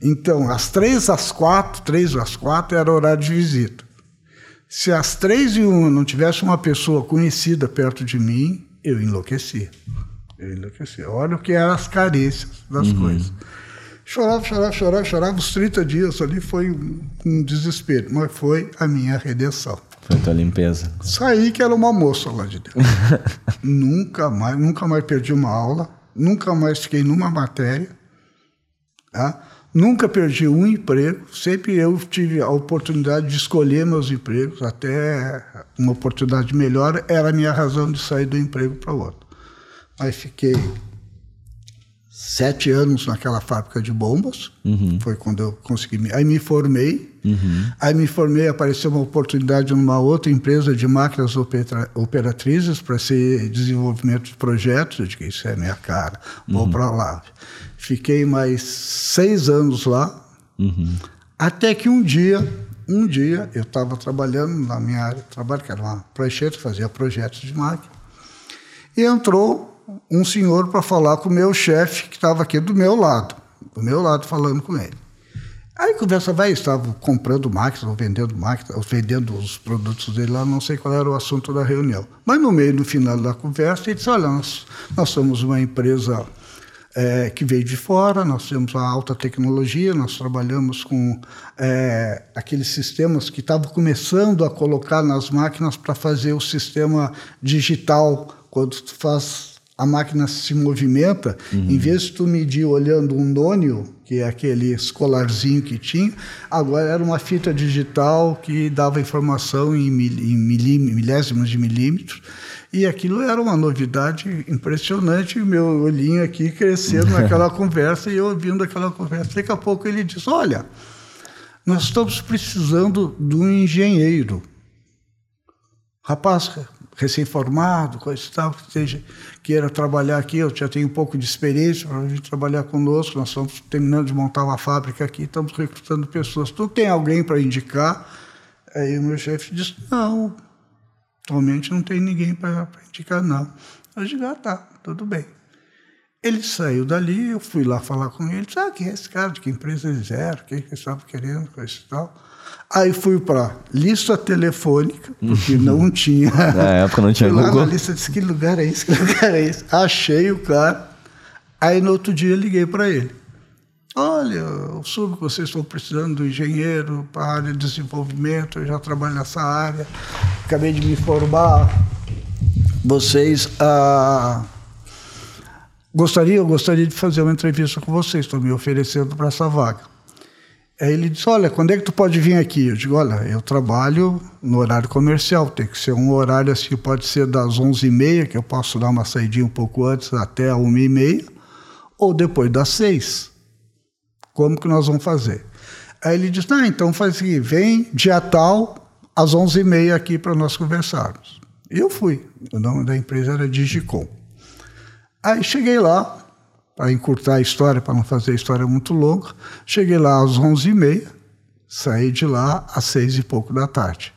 Então, às três às quatro, três às quatro era horário de visita. Se às três e uma não tivesse uma pessoa conhecida perto de mim, eu enlouquecia. Eu enlouquecia. Olha o que eram as carências das coisas. Chorava, chorava, chorava, chorava. Os 30 dias ali foi um, um desespero, mas foi a minha redenção. Foi tua limpeza. Saí que era uma moça lá de dentro. nunca mais, nunca mais perdi uma aula, nunca mais fiquei numa matéria. Tá? Nunca perdi um emprego, sempre eu tive a oportunidade de escolher meus empregos, até uma oportunidade melhor era a minha razão de sair do emprego para outro. Aí fiquei sete anos naquela fábrica de bombas, uhum. foi quando eu consegui. Aí me formei, uhum. aí me formei, apareceu uma oportunidade numa outra empresa de máquinas opera... operatrizes para ser desenvolvimento de projetos. Eu disse, isso é minha cara, vou uhum. para lá. Fiquei mais seis anos lá, uhum. até que um dia, um dia, eu estava trabalhando na minha área de trabalho, que era uma prancheta, fazia projetos de máquina, e entrou um senhor para falar com o meu chefe, que estava aqui do meu lado, do meu lado falando com ele. Aí conversa vai, estava comprando máquinas, ou vendendo máquinas, ou vendendo os produtos dele lá, não sei qual era o assunto da reunião. Mas no meio, no final da conversa, ele disse, olha, nós, nós somos uma empresa é, que veio de fora, nós temos a alta tecnologia, nós trabalhamos com é, aqueles sistemas que estavam começando a colocar nas máquinas para fazer o sistema digital, quando tu faz a máquina se movimenta, uhum. em vez de tu medir olhando um nônio, que é aquele escolarzinho que tinha, agora era uma fita digital que dava informação em, mil, em milésimos de milímetros, e aquilo era uma novidade impressionante, meu olhinho aqui crescendo naquela conversa, e eu ouvindo aquela conversa. Daqui a pouco ele diz, olha, nós estamos precisando de um engenheiro. Rapaz, recém-formado, coisa e tal, que seja, queira trabalhar aqui, eu já tenho um pouco de experiência para vir trabalhar conosco, nós estamos terminando de montar uma fábrica aqui, estamos recrutando pessoas. Tu tem alguém para indicar? Aí o meu chefe disse, não, atualmente não tem ninguém para indicar, não. Eu digo, ah, tá, tudo bem. Ele saiu dali, eu fui lá falar com ele, disse, ah, quem é esse cara, de que empresa eles eram, o que eles estavam querendo, coisa e tal. Aí fui para lista telefônica, porque não tinha. Na época não tinha fui Google. Lá na lista disse: que lugar é esse? Que lugar é esse? Achei o cara. Aí no outro dia liguei para ele. Olha, eu soube que vocês estão precisando do engenheiro para a área de desenvolvimento, eu já trabalho nessa área, acabei de me formar. Vocês ah, gostariam, gostaria de fazer uma entrevista com vocês, estão me oferecendo para essa vaga. Aí ele disse: Olha, quando é que tu pode vir aqui? Eu digo: Olha, eu trabalho no horário comercial, tem que ser um horário assim, pode ser das 11h30, que eu posso dar uma saidinha um pouco antes, até a 1h30, ou depois das 6. Como que nós vamos fazer? Aí ele disse: Ah, então faz o seguinte, vem dia tal, às 11h30 aqui para nós conversarmos. E eu fui. O nome da empresa era Digicom. Aí cheguei lá, para encurtar a história, para não fazer a história muito longa. Cheguei lá às 11h30, saí de lá às seis e pouco da tarde.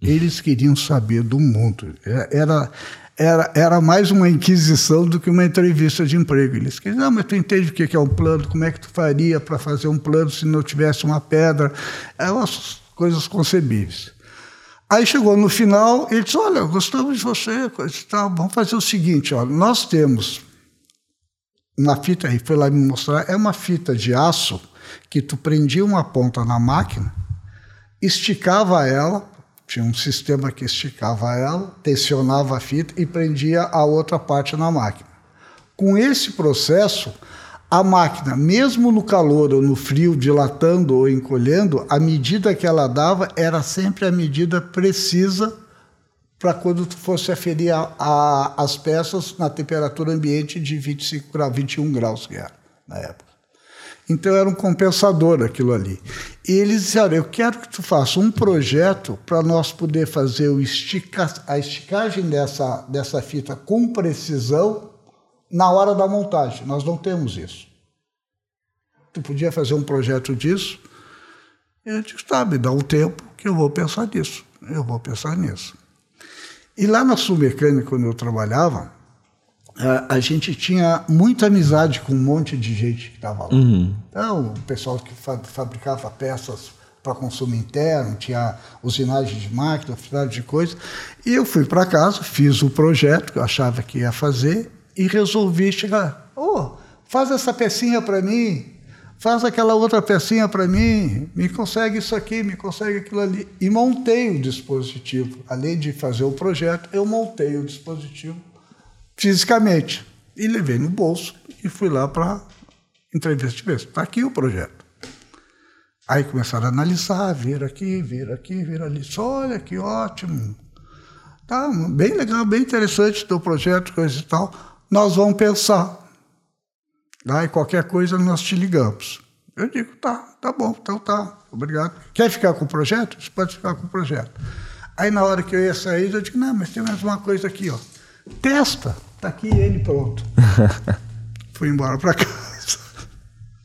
Eles queriam saber do mundo. Era, era, era mais uma inquisição do que uma entrevista de emprego. Eles queriam, não, mas tu entende o que é um plano? Como é que tu faria para fazer um plano se não tivesse uma pedra? Eram as coisas concebíveis. Aí chegou no final, ele disse, olha, gostamos de você, tal. vamos fazer o seguinte, olha, nós temos uma fita, e foi lá me mostrar, é uma fita de aço que tu prendia uma ponta na máquina, esticava ela, tinha um sistema que esticava ela, tensionava a fita e prendia a outra parte na máquina. Com esse processo, a máquina, mesmo no calor ou no frio, dilatando ou encolhendo, a medida que ela dava era sempre a medida precisa para quando fosse aferir a, a, as peças na temperatura ambiente de 25 graus, 21 graus que era na época. Então era um compensador aquilo ali. E eles disseram: Eu quero que tu faça um projeto para nós poder fazer estica, a esticagem dessa, dessa fita com precisão na hora da montagem. Nós não temos isso. Tu podia fazer um projeto disso? Eu disse: Tá, me dá um tempo que eu vou pensar nisso. Eu vou pensar nisso. E lá na Sul Mecânica, quando eu trabalhava, a, gente tinha muita amizade com um monte de gente que estava lá. Uhum. Então, o pessoal que fa fabricava peças para consumo interno, tinha usinagem de máquina, afinidade de coisas. E eu fui para casa, fiz o projeto que eu achava que ia fazer e resolvi chegar. Oh, faz essa pecinha para mim faz aquela outra pecinha para mim, me consegue isso aqui, me consegue aquilo ali. E montei o dispositivo. Além de fazer o projeto, eu montei o dispositivo fisicamente. E levei no bolso e fui lá para entrevista de vez. Está aqui o projeto. Aí começaram a analisar, vir aqui, vir aqui, vir ali. Só, olha que ótimo. Tá bem legal, bem interessante o teu projeto, coisa e tal. Nós vamos pensar. Aí qualquer coisa nós te ligamos. Eu digo, tá, tá bom, então tá, obrigado. Quer ficar com o projeto? Você pode ficar com o projeto. Aí na hora que eu ia sair, eu digo, não, mas tem mais uma coisa aqui, ó. Testa, tá aqui ele pronto. Fui embora para casa.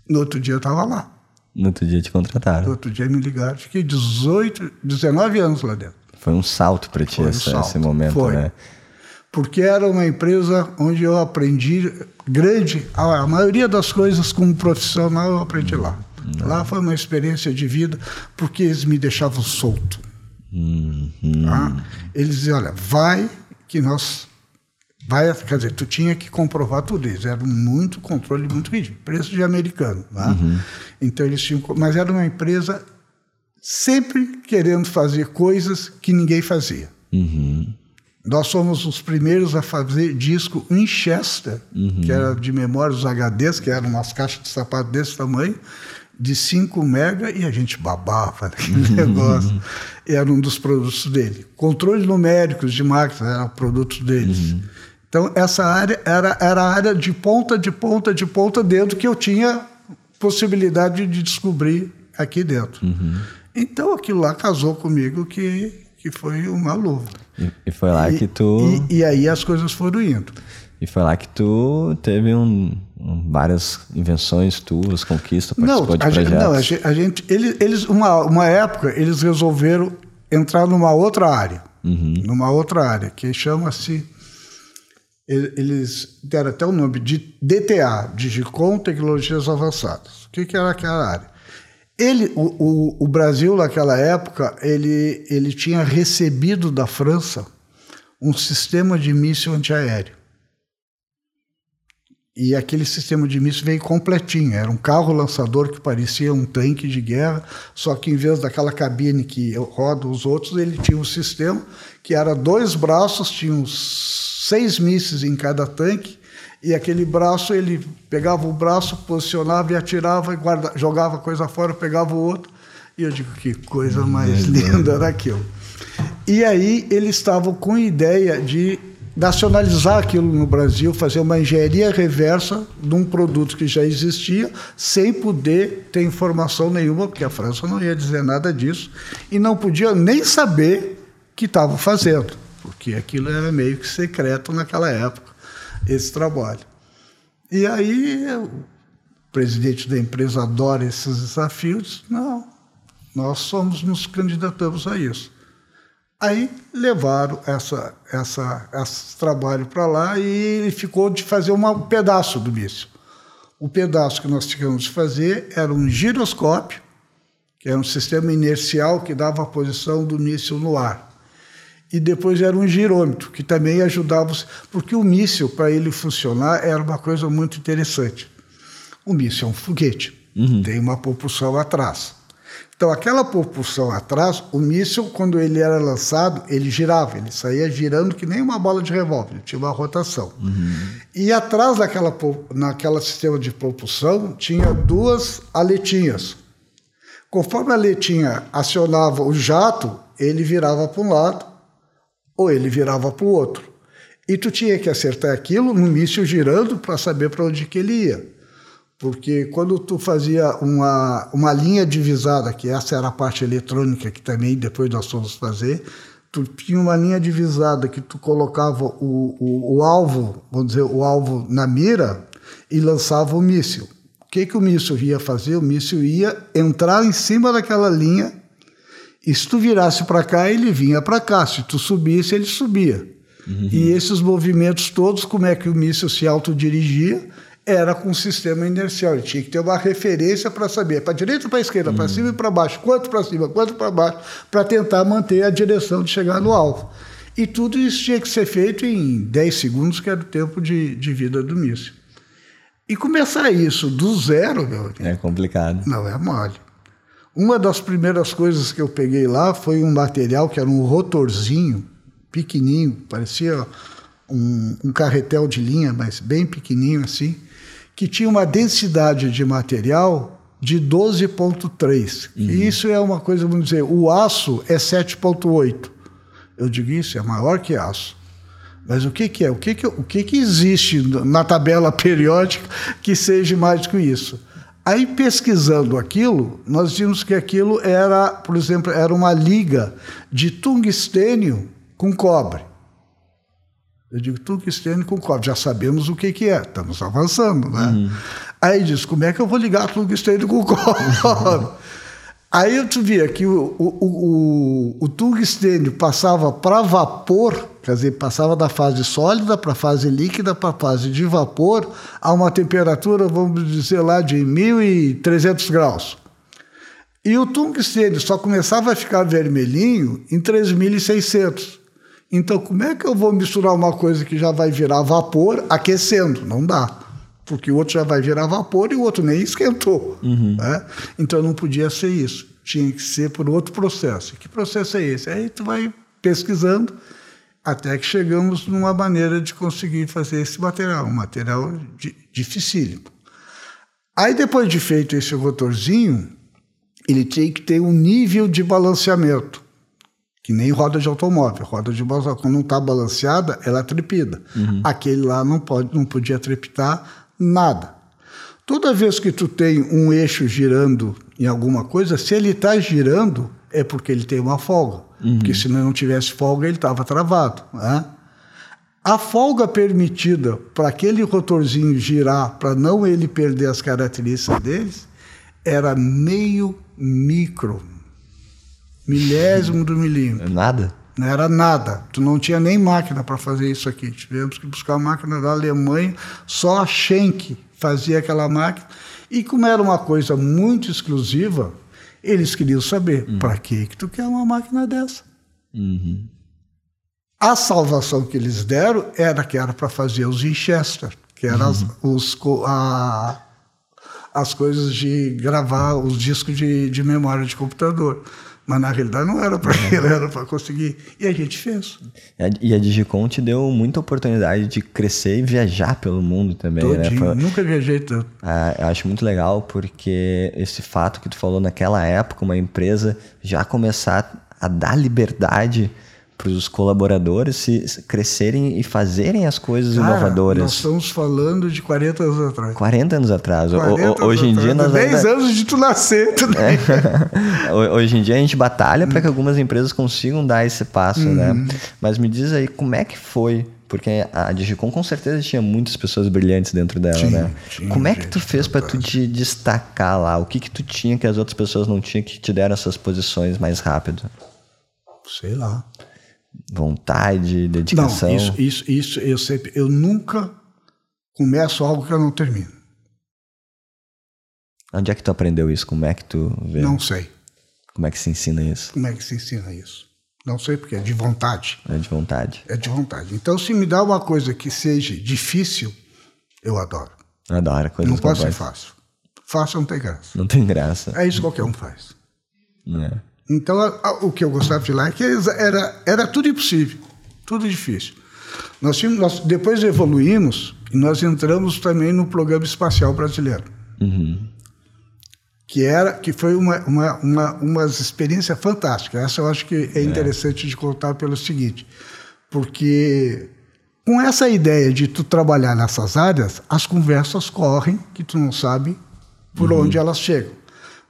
No outro dia eu estava lá. No outro dia te contrataram. No outro dia me ligaram. Fiquei 18, 19 anos lá dentro. Foi um salto para ti um essa, esse momento, Foi. né? Porque era uma empresa onde eu aprendi grande, a, maioria das coisas como profissional eu aprendi lá. Não. Lá foi uma experiência de vida, porque eles me deixavam solto. Uhum. Tá? Eles diziam, olha, vai que nós vai, quer dizer, tu tinha que comprovar tudo isso. Era muito controle, muito rígido. Preço de americano. Tá? Uhum. Então eles tinham. Mas era uma empresa sempre querendo fazer coisas que ninguém fazia. Uhum. Nós somos os primeiros a fazer disco Winchester, uhum. que era de memória, os HDs, que eram umas caixas de sapato desse tamanho, de 5 mega, e a gente babava naquele negócio. Era um dos produtos dele. Controles numéricos de máquinas eram produtos deles. Uhum. Então, essa área era, era a área de ponta, de ponta, de ponta dentro que eu tinha possibilidade de descobrir aqui dentro. Uhum. Então, aquilo lá casou comigo que, que foi uma luva. E, e foi lá e, que tu... E, e, aí as coisas foram indo. E foi lá que tu teve um, um várias invenções tuas, conquistas, participou não, de projetos. Gente, não, a gente, a gente eles, eles uma, uma época, eles resolveram entrar numa outra área. Uhum. Numa outra área, que chama-se eles deram até o nome de DTA, Digicom Tecnologias Avançadas. O que, que era aquela área? Ele, o, o, o, Brasil, naquela época, ele, ele tinha recebido da França um sistema de míssil antiaéreo. E aquele sistema de míssil veio completinho. Era um carro lançador que parecia um tanque de guerra, só que em vez daquela cabine que roda os outros, ele tinha um sistema que era dois braços, tinha uns seis mísseis em cada tanque, e aquele braço, ele pegava o braço, posicionava e atirava, e guarda, jogava coisa fora, pegava o outro. E eu digo, que coisa mais linda era aquilo. E aí eles estavam com ideia de nacionalizar aquilo no Brasil, fazer uma engenharia reversa de um produto que já existia, sem poder ter informação nenhuma, porque a França não ia dizer nada disso, e não podia nem saber que estavam fazendo porque aquilo era meio que secreto naquela época, esse trabalho. E aí o presidente da empresa adora esses desafios. Não, nós somos, nos candidatamos a isso. Aí levaram essa, essa, esse trabalho para lá e ficou de fazer uma, um pedaço do míssil. O pedaço que nós tínhamos de fazer era um giroscópio, que era um sistema inercial que dava a posição do míssil no ar e depois era um girômetro, que também ajudava, porque o míssil, para ele funcionar, era uma coisa muito interessante. O míssil é um foguete, uhum. tem uma propulsão atrás. Então, aquela propulsão atrás, o míssil, quando ele era lançado, ele girava, ele saía girando que nem uma bola de revólver, tinha uma rotação. Uhum. E atrás daquela naquela sistema de propulsão tinha duas aletinhas. Conforme a aletinha acionava o jato, ele virava para um lado ou ele virava para o outro. E tu tinha que acertar aquilo no míssil girando para saber para onde que ele ia. Porque quando tu fazia uma, uma linha divisada, que essa era a parte eletrônica que também depois nós fomos fazer, tu tinha uma linha divisada que tu colocava o, o, o alvo, vamos dizer, o alvo na mira e lançava o míssil. O que, que o míssil ia fazer? O míssil ia entrar em cima daquela linha e se tu virasse para cá, ele vinha para cá. Se tu subisse, ele subia. Uhum. E esses movimentos todos, como é que o míssil se autodirigia? Era com o sistema inercial. Ele tinha que ter uma referência para saber para direita ou para esquerda, uhum. para cima e para baixo, quanto para cima, quanto para baixo, para tentar manter a direção de chegar no alvo. E tudo isso tinha que ser feito em 10 segundos, que era o tempo de, de vida do míssil. E começar isso do zero, meu amigo, É complicado. Não é mole. Uma das primeiras coisas que eu peguei lá foi um material que era um rotorzinho, pequenininho, parecia um, um carretel de linha, mas bem pequenininho assim, que tinha uma densidade de material de 12,3. Uhum. Isso é uma coisa, vamos dizer, o aço é 7,8. Eu digo isso, é maior que aço. Mas o que, que é? O, que, que, o que, que existe na tabela periódica que seja mais que isso? Aí, pesquisando aquilo, nós vimos que aquilo era, por exemplo, era uma liga de tungstênio com cobre. Eu digo tungstênio com cobre, já sabemos o que, que é, estamos avançando, né? Uhum. Aí diz, como é que eu vou ligar tungstênio com cobre? Aí tu via que o, o, o, o tungstênio passava para vapor, quer dizer, passava da fase sólida para a fase líquida para a fase de vapor a uma temperatura, vamos dizer lá, de 1.300 graus. E o tungstênio só começava a ficar vermelhinho em 3.600. Então, como é que eu vou misturar uma coisa que já vai virar vapor aquecendo? Não dá. Porque o outro já vai virar vapor e o outro nem esquentou. Uhum. Né? Então, não podia ser isso. Tinha que ser por outro processo. Que processo é esse? Aí tu vai pesquisando até que chegamos numa maneira de conseguir fazer esse material, um material dificílimo. Aí, depois de feito esse rotorzinho, ele tinha que ter um nível de balanceamento. Que nem roda de automóvel. Roda de balanceamento, quando não está balanceada, ela trepida. Uhum. Aquele lá não, pode, não podia trepitar nada. Toda vez que tu tem um eixo girando em alguma coisa, se ele está girando, é porque ele tem uma folga. Uhum. Porque se não tivesse folga, ele estava travado. Né? A folga permitida para aquele rotorzinho girar, para não ele perder as características deles, era meio micro milésimo do milímetro. Nada? Não era nada. Tu não tinha nem máquina para fazer isso aqui. Tivemos que buscar uma máquina da Alemanha, só a Schenck fazia aquela máquina. E como era uma coisa muito exclusiva, eles queriam saber uhum. para que que tu quer uma máquina dessa. Uhum. A salvação que eles deram era que era para fazer os Winchester, que eram uhum. as, os, a, as coisas de gravar os discos de, de memória de computador. Mas na realidade não era para ele, era para conseguir. E a gente fez. E a Digicom te deu muita oportunidade de crescer e viajar pelo mundo também, né? Todinho. né? Nunca viajei tanto. Ah, eu acho muito legal porque esse fato que tu falou naquela época, uma empresa já começar a dar liberdade para os colaboradores se crescerem e fazerem as coisas Cara, inovadoras. Nós estamos falando de 40 anos atrás. 40 anos atrás. 40 anos hoje em dia nós 10 ainda... anos de tu nascer. Tu é. hoje em dia a gente batalha para que algumas empresas consigam dar esse passo, né? uhum. né? Mas me diz aí, como é que foi porque a Digicom com certeza tinha muitas pessoas brilhantes dentro dela, tinha, né? Tinha, Como é que tu fez para tu te destacar lá? O que que tu tinha que as outras pessoas não tinham que te deram essas posições mais rápido? Sei lá vontade, dedicação? Não, isso, isso, isso eu sempre, eu nunca começo algo que eu não termino. Onde é que tu aprendeu isso? Como é que tu vê? Não sei. Como é que se ensina isso? Como é que se ensina isso? Não sei porque é de vontade. É de vontade. É de vontade. Então, se me dá uma coisa que seja difícil, eu adoro. Adoro coisas Não pode ser fácil. Fácil não tem graça. Não tem graça. É isso que qualquer um faz. É. Então, a, a, o que eu gostava de lá é que era, era tudo impossível, tudo difícil. Nós, tínhamos, nós depois evoluímos e nós entramos também no programa espacial brasileiro. Uhum. Que, era, que foi uma, uma, uma, uma experiência fantástica. Essa eu acho que é, é. interessante é. de contar pelo seguinte, porque com essa ideia de tu trabalhar nessas áreas, as conversas correm que tu não sabe por uhum. onde elas chegam.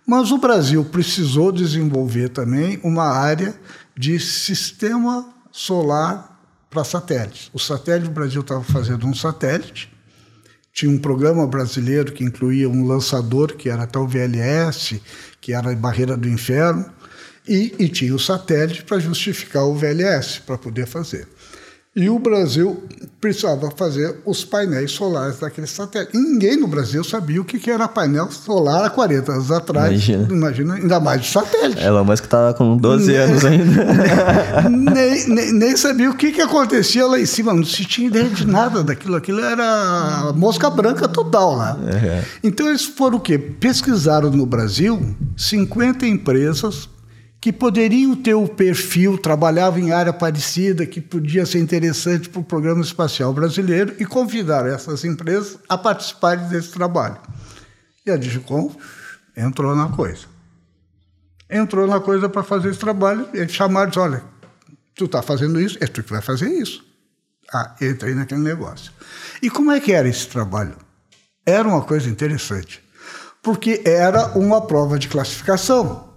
Mas o Brasil precisou desenvolver também uma área de sistema solar para satélites. O satélite, o Brasil estava fazendo um satélite, tinha um programa brasileiro que incluía um lançador, que era até o VLS, que era a Barreira do Inferno, e, e tinha o satélite para justificar o VLS, para poder fazer. E o Brasil precisava fazer os painéis solares daquele satélite. E ninguém no Brasil sabia o que era painel solar há 40 anos atrás. Imagina, Imagina ainda mais de satélite. Elon Musk estava com 12 nem, anos ainda. nem, nem, nem, sabia o que, que acontecia lá em cima. Não se tinha ideia de nada daquilo. Aquilo era mosca branca total lá. Uhum. Então eles foram o quê? Pesquisaram no Brasil 50 empresas que poderiam ter o perfil, trabalhavam em área parecida, que podia ser interessante para o Programa Espacial Brasileiro e convidaram essas empresas a participarem desse trabalho. E a Digicom Entrou na coisa. Entrou na coisa para fazer esse trabalho, eles chamaram e disse, olha, tu está fazendo isso, é tu que vai fazer isso. Ah, entrei naquele negócio. E como é que era esse trabalho? Era uma coisa interessante, porque era uma prova de classificação,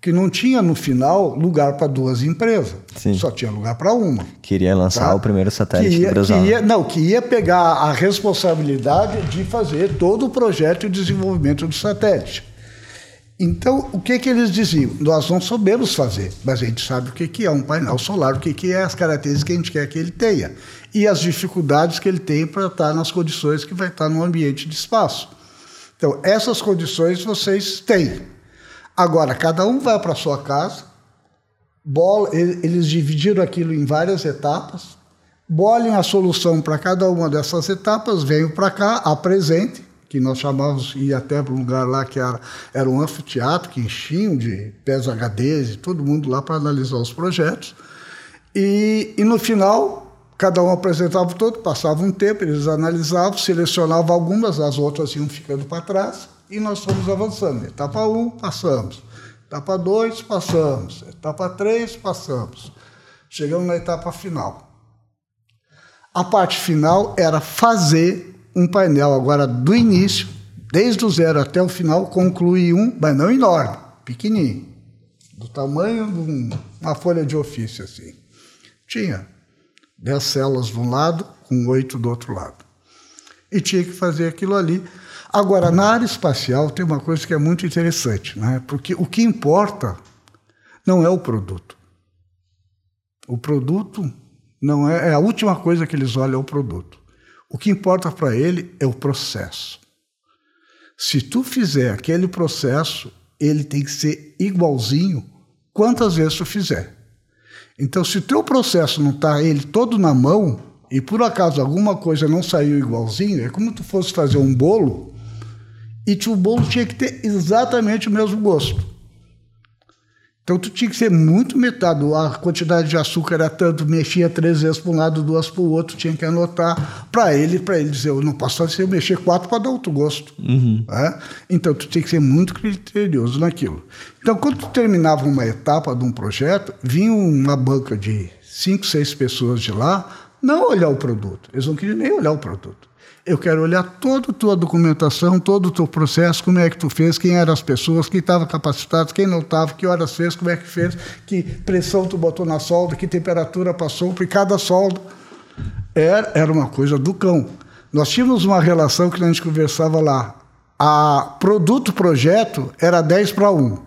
que não tinha no final lugar para duas empresas, Sim. só tinha lugar para uma. Queria lançar Tá? o primeiro satélite que ia, do Brasil. que ia- não, que ia pegar a responsabilidade de fazer todo o projeto e desenvolvimento do satélite. Então, o que, que eles diziam? Nós não sabemos fazer, mas a gente sabe o que, que é um painel solar, o que, que é as características que a gente quer que ele tenha e as dificuldades que ele tem para estar nas condições que vai estar no ambiente de espaço. Então, essas condições vocês têm. Agora, cada um vai para sua casa, bola, e- eles dividiram aquilo em várias etapas, bolem a solução para cada uma dessas etapas, venham para cá, apresente, que nós chamávamos, ia até para um lugar lá que era, era um anfiteatro, que enchiam de pés HDs e todo mundo lá para analisar os projetos. E, e no final, cada um apresentava todo, passava um tempo, eles analisavam, selecionavam algumas, as outras iam ficando para trás, e nós fomos avançando. Etapa 1, um, passamos. Etapa 2, passamos. Etapa 3, passamos. Chegamos na etapa final. A parte final era fazer um painel agora do início, desde o zero até o final, concluir um, mas não enorme, pequenininho, do tamanho de um- uma folha de ofício assim. Tinha 10 células de um lado, com oito do outro lado. E tinha que fazer aquilo ali. Agora, na área espacial tem uma coisa que é muito interessante, né? porque o que importa não é o produto. O produto não é, é a última coisa que eles olham é o produto. O que importa para ele é o processo. Se tu fizer aquele processo, ele tem que ser igualzinho quantas vezes tu fizer. Então, se o teu processo não está ele todo na mão e por acaso alguma coisa não saiu igualzinho, é como tu fosse fazer um bolo e o bolo tinha que ter exatamente o mesmo gosto. Então tu tinha que ser muito metade. A quantidade de açúcar era tanto, mexia três vezes para um lado, duas para o outro, tinha que anotar para ele, para ele dizer, eu não posso fazer eu mexer quatro para dar outro gosto. né? Então tu tinha que ser muito criterioso naquilo. Então quando tu terminava uma etapa de um projeto, vinha uma banca de cinco, seis pessoas de lá, não olhar o produto. Eles não queriam nem olhar o produto. Eu quero olhar toda a tua documentação, todo o teu processo, como é que tu fez, quem eram as pessoas, quem estava capacitado, quem não estava, que horas fez, como é que fez, que pressão tu botou na solda, que temperatura passou por cada solda. Era, era uma coisa do cão. Nós tínhamos uma relação que a gente conversava lá. A produto-projeto era 10 para 1.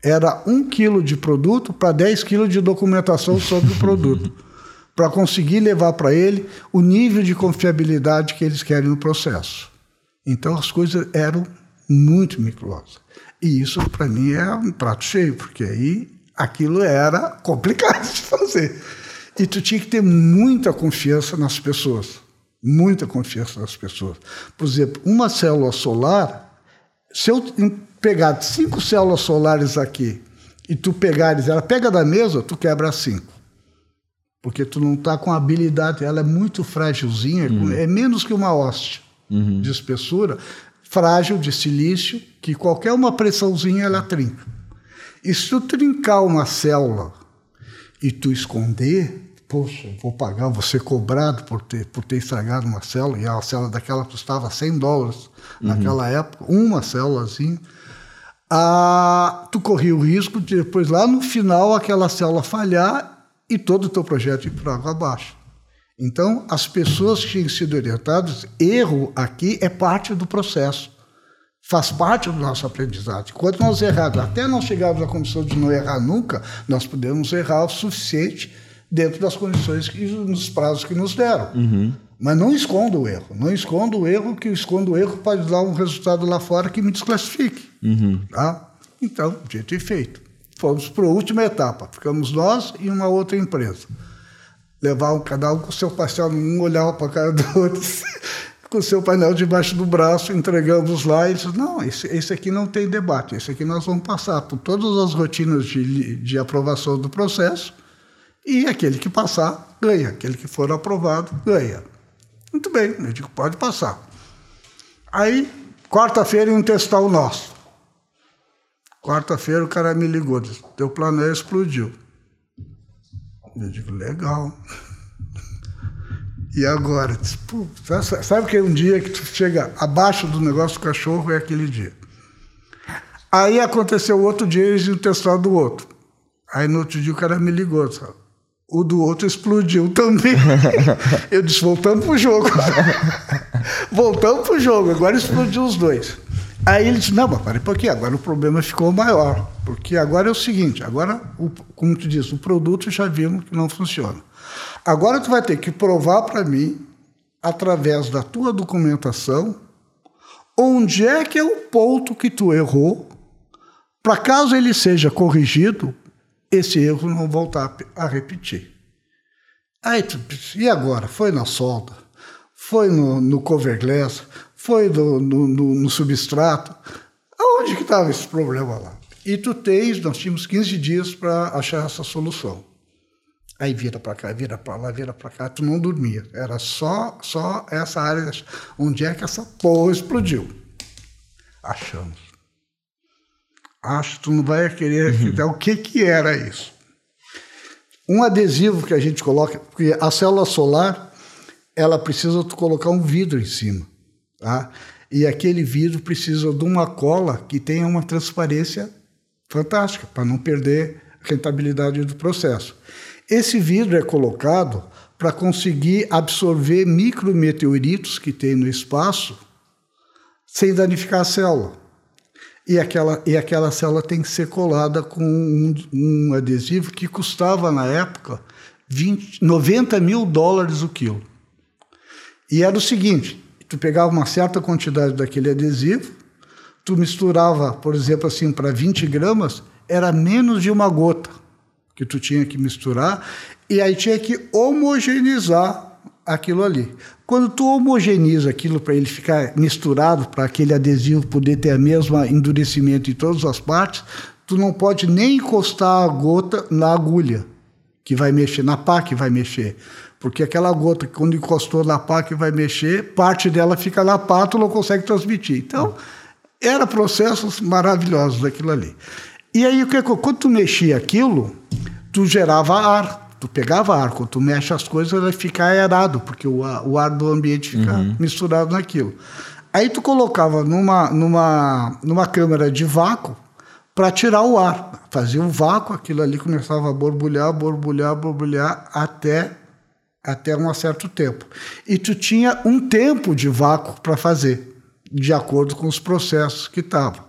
Era 1 quilo de produto para 10 quilos de documentação sobre o produto. para conseguir levar para ele o nível de confiabilidade que eles querem no processo. Então as coisas eram muito microsas. E isso, para mim, é um prato cheio, porque aí aquilo era complicado de fazer. E tu tinha que ter muita confiança nas pessoas. Muita confiança nas pessoas. Por exemplo, uma célula solar, se eu pegar cinco células solares aqui e tu pegares ela, pega da mesa, tu quebra cinco porque tu não está com habilidade, ela é muito frágilzinha, é menos que uma hóstia de espessura, frágil de silício, que qualquer uma pressãozinha ela trinca. E se tu trincar uma célula e tu esconder, poxa, vou pagar, vou ser cobrado por ter, por ter estragado uma célula, e a célula daquela custava 100 dólares naquela época, uma célulazinha, ah, tu corria o risco de depois lá no final aquela célula falhar e todo o teu projeto ir por água abaixo. Então, as pessoas que tinham sido orientadas, erro aqui é parte do processo. Faz parte do nosso aprendizado. Quando nós errarmos, até nós chegarmos à condição de não errar nunca, nós podemos errar o suficiente dentro das condições e nos prazos que nos deram. Mas não esconda o erro. Não esconda o erro, que esconda o erro pode dar um resultado lá fora que me desclassifique. Tá? Então, dito e feito. Fomos para a última etapa. Ficamos nós e uma outra empresa. Cada um com o seu parcel, um olhava para a cara do outro, com o seu painel debaixo do braço, entregamos lá e disse, não, esse, esse aqui não tem debate, esse aqui nós vamos passar por todas as rotinas de, de aprovação do processo e aquele que passar, ganha. Aquele que for aprovado, ganha. Muito bem, eu digo, pode passar. Aí, quarta-feira, iam testar o nosso. Quarta-feira o cara me ligou, disse, teu planel explodiu. Eu digo, legal. E agora? Disse, sabe que é um dia que tu chega abaixo do negócio do cachorro é aquele dia. Aí aconteceu outro dia, eles iam testar do outro. Aí no outro dia o cara me ligou, sabe? O do outro explodiu também. Eu disse, voltamos pro jogo. voltamos pro jogo, agora explodiu os dois. Aí ele disse, não, mas peraí, porque agora o problema ficou maior. Porque agora é o seguinte, agora, o, como tu disse, o produto já vimos que não funciona. Agora tu vai ter que provar para mim, através da tua documentação, onde é que é o ponto que tu errou, para caso ele seja corrigido, esse erro não voltar a repetir. Aí tu, e agora? Foi na solda? Foi no, no cover Foi no, no, no substrato? Aonde que estava esse problema lá? E tu tens, nós tínhamos 15 dias para achar essa solução. Aí vira para cá, vira para lá, vira para cá, tu não dormia. Era só só essa área. Onde é que essa porra explodiu? Achamos. Acho que tu não vai querer acreditar uhum. o que, que era isso. Um adesivo que a gente coloca, porque a célula solar, ela precisa tu colocar um vidro em cima, tá? E aquele vidro precisa de uma cola que tenha uma transparência fantástica, para não perder a rentabilidade do processo. Esse vidro é colocado para conseguir absorver micrometeoritos que tem no espaço sem danificar a célula. E aquela, e aquela célula tem que ser colada com um, um adesivo que custava, na época, 20, 90 mil dólares o quilo. E era o seguinte: tu pegava uma certa quantidade daquele adesivo, tu misturava, por exemplo, assim, para 20 gramas, era menos de uma gota que tu tinha que misturar, e aí tinha que homogeneizar aquilo ali. Quando tu homogeniza aquilo para ele ficar misturado, para aquele adesivo poder ter a mesma endurecimento em todas as partes, tu não pode nem encostar a gota na agulha que vai mexer, na pá que vai mexer. Porque aquela gota, quando encostou na pá que vai mexer, parte dela fica na pá, tu não consegue transmitir. Então, era processos maravilhosos aquilo ali. E aí, quando tu mexia aquilo, tu gerava ar tu pegava ar, quando tu mexe as coisas, vai ficar aerado, porque o, o ar do ambiente fica uhum. misturado naquilo. Aí tu colocava numa, numa, numa câmera de vácuo para tirar o ar. Fazia um vácuo, aquilo ali começava a borbulhar, borbulhar, borbulhar até até um certo tempo. E tu tinha um tempo de vácuo para fazer, de acordo com os processos que estavam.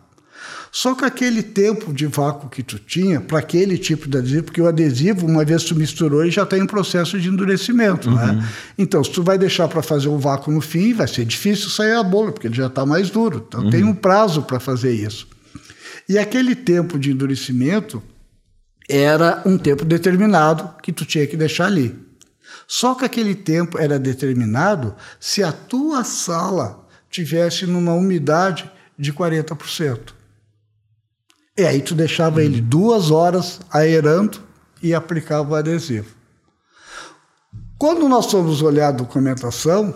Só que aquele tempo de vácuo que tu tinha, para aquele tipo de adesivo, porque o adesivo, uma vez tu misturou, ele já está em processo de endurecimento. Né? Uhum. Né? Então, se tu vai deixar para fazer o vácuo no fim, vai ser difícil sair a bola, porque ele já está mais duro. Então, uhum. tem um prazo para fazer isso. E aquele tempo de endurecimento era um tempo determinado que tu tinha que deixar ali. Só que aquele tempo era determinado se a tua sala tivesse numa umidade de 40%. E aí tu deixava ele duas horas aerando e aplicava o adesivo. Quando nós fomos olhar a documentação,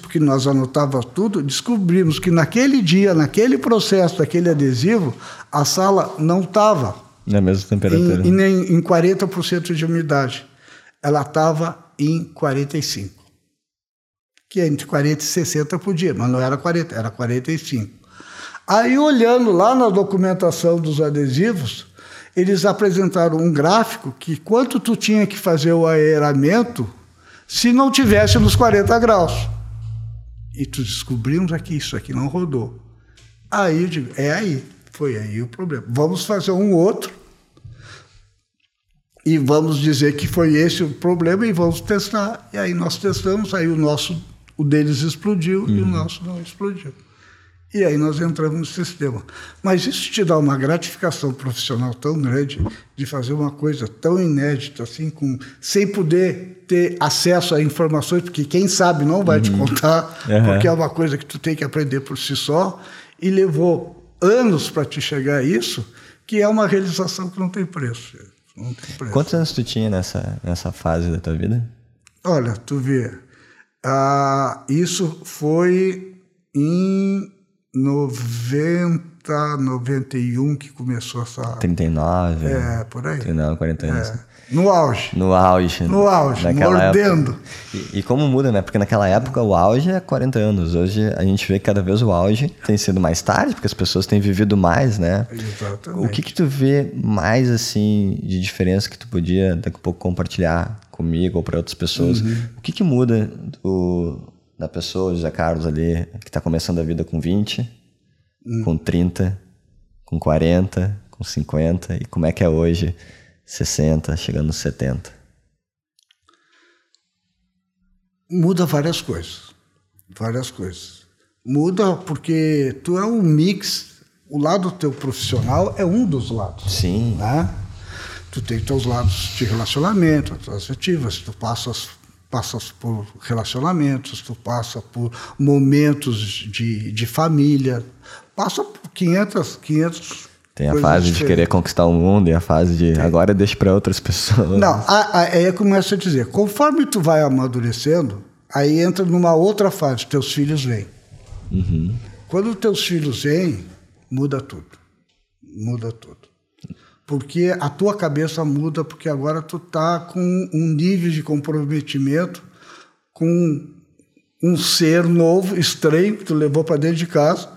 porque nós anotávamos tudo, descobrimos que naquele dia, naquele processo daquele adesivo, a sala não estava na mesma temperatura. Em, em, em 40% de umidade. Ela estava em 45. Que entre 40 e 60 por dia, mas não era 40, era 45. Aí, olhando lá na documentação dos adesivos, eles apresentaram um gráfico que quanto tu tinha que fazer o aeramento se não tivesse nos 40 graus. E tu descobrimos aqui, isso aqui não rodou. Aí eu digo, é aí, foi aí o problema. Vamos fazer um outro e vamos dizer que foi esse o problema e vamos testar. E aí nós testamos, aí o nosso, o deles explodiu uhum. e o uhum. nosso não explodiu. E aí nós entramos no sistema. Mas isso te dá uma gratificação profissional tão grande de fazer uma coisa tão inédita assim, com, sem poder ter acesso a informações, porque quem sabe não vai uhum. te contar, uhum. porque é uma coisa que tu tem que aprender por si só, e levou anos para te chegar a isso, que é uma realização que não tem preço. Quantos anos tu tinha nessa, nessa fase da tua vida? Olha, tu vê, ah, isso foi em 90 91 que começou essa. 39. É, por aí. 39, 40 anos. É. No auge. No auge. No auge, mordendo. E, e, como muda, né? Porque naquela época o auge é 40 anos. Hoje a gente vê que cada vez o auge tem sido mais tarde, porque as pessoas têm vivido mais, né? Exatamente. O que que tu vê mais, assim, de diferença que tu podia daqui a pouco compartilhar comigo ou para outras pessoas? Uhum. O que que muda do, da pessoa, José Carlos ali, que está começando a vida com 20, uhum. com 30, com 40, com 50, e como é que é hoje 60, chegando nos 70? Muda várias coisas. Várias coisas. Muda porque tu é um mix. O lado teu profissional é um dos lados. Sim. Né? Tu tem teus lados de relacionamento, as afetivas, tu passas passas por relacionamentos, tu passa por momentos de, de família, passa por 500, 500 tem a fase diferentes. de querer conquistar o mundo e a fase de Tem. agora deixa para outras pessoas. Não, aí eu começo a dizer, conforme tu vai amadurecendo, aí entra numa outra fase, teus filhos vêm. Uhum. Quando teus filhos vêm, muda tudo. Muda tudo. Porque a tua cabeça muda, porque agora tu tá com um nível de comprometimento com um ser novo, estranho, que tu levou para dentro de casa,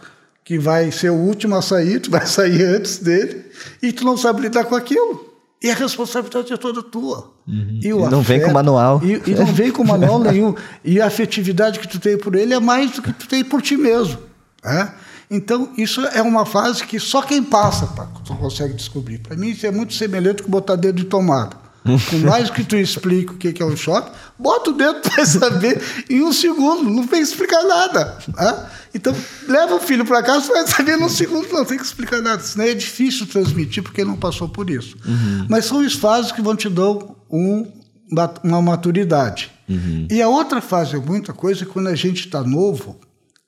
que vai ser o último a sair, tu vai sair antes dele, e tu não sabe lidar com aquilo. E a responsabilidade é toda tua. Uhum. E, e não afeto, vem com manual. E, e, não vem com manual nenhum. E a afetividade que tu tem por ele é mais do que tu tem por ti mesmo. É? Então, isso é uma fase que só quem passa tu consegue descobrir. Para mim, isso é muito semelhante com botar dedo de tomada. Por mais que tu explique o que é um choque, bota o dedo para saber em um segundo, não tem que explicar nada. Né? Então, leva o filho para casa, você vai saber num segundo, não tem que explicar nada. Senão é difícil transmitir porque não passou por isso. Uhum. Mas são as fases que vão te dar um, uma maturidade. Uhum. E a outra fase é muita coisa, quando a gente está novo,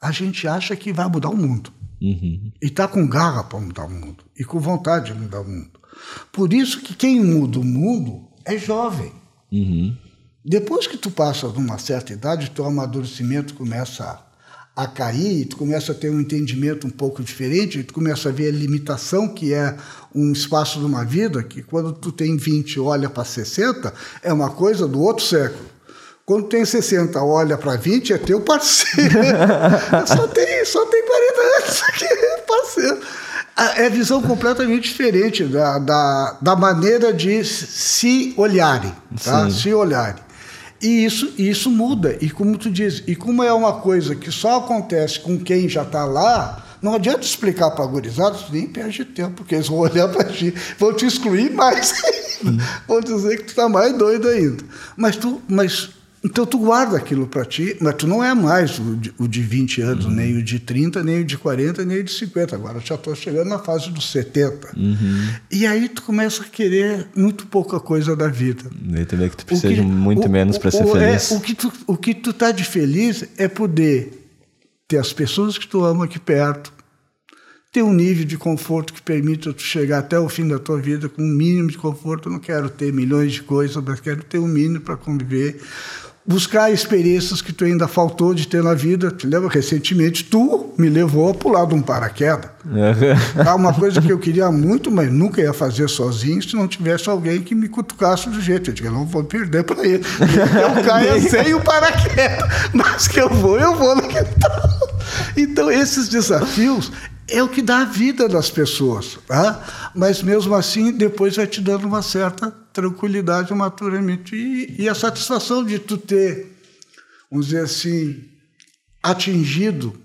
a gente acha que vai mudar o mundo. Uhum. E está com garra para mudar o mundo. E com vontade de mudar o mundo. Por isso que quem muda o mundo é jovem. Uhum. Depois que tu passa numa certa idade, teu amadurecimento começa a, cair, tu começa a ter um entendimento um pouco diferente, tu começa a ver a limitação que é um espaço de uma vida, que quando tu tem 20 e olha para 60, é uma coisa do outro século. Quando tem 60, olha para 20, é teu parceiro. só, tem, só tem 40 anos aqui, parceiro é visão completamente diferente da, da, da maneira de se olharem, tá? se olharem. E isso, isso muda. E como tu diz, e como é uma coisa que só acontece com quem já está lá, não adianta explicar para a gurizada, nem perde tempo, porque eles vão olhar para ti, vão te excluir mais ainda. Hum. Vão dizer que tu está mais doido ainda. Mas tu, mas então tu guarda aquilo para ti, mas tu não é mais o de, o de 20 anos, uhum. nem o de 30, nem o de 40, nem o de 50. Agora já estou chegando na fase dos 70. Uhum. E aí tu começa a querer muito pouca coisa da vida. E tu vê que tu precisa que, de muito o, menos para ser feliz. É, o, que tu, o que tu tá de feliz é poder ter as pessoas que tu ama aqui perto, ter um nível de conforto que permita tu chegar até o fim da tua vida com um mínimo de conforto. Eu não quero ter milhões de coisas, mas quero ter um mínimo para conviver buscar experiências que tu ainda faltou de ter na vida. Te lembra? Recentemente, tu me levou a pular de um paraquedas. É uma coisa que eu queria muito, mas nunca ia fazer sozinho se não tivesse alguém que me cutucasse do jeito. Eu digo, não vou perder para ele. Eu caio sem o paraquedas, mas que eu vou, eu vou naquele Então, esses desafios é o que dá a vida das pessoas. Tá? Mas mesmo assim, depois vai te dando uma certa tranquilidade, maturamento e, e a satisfação de tu ter, vamos dizer assim, atingido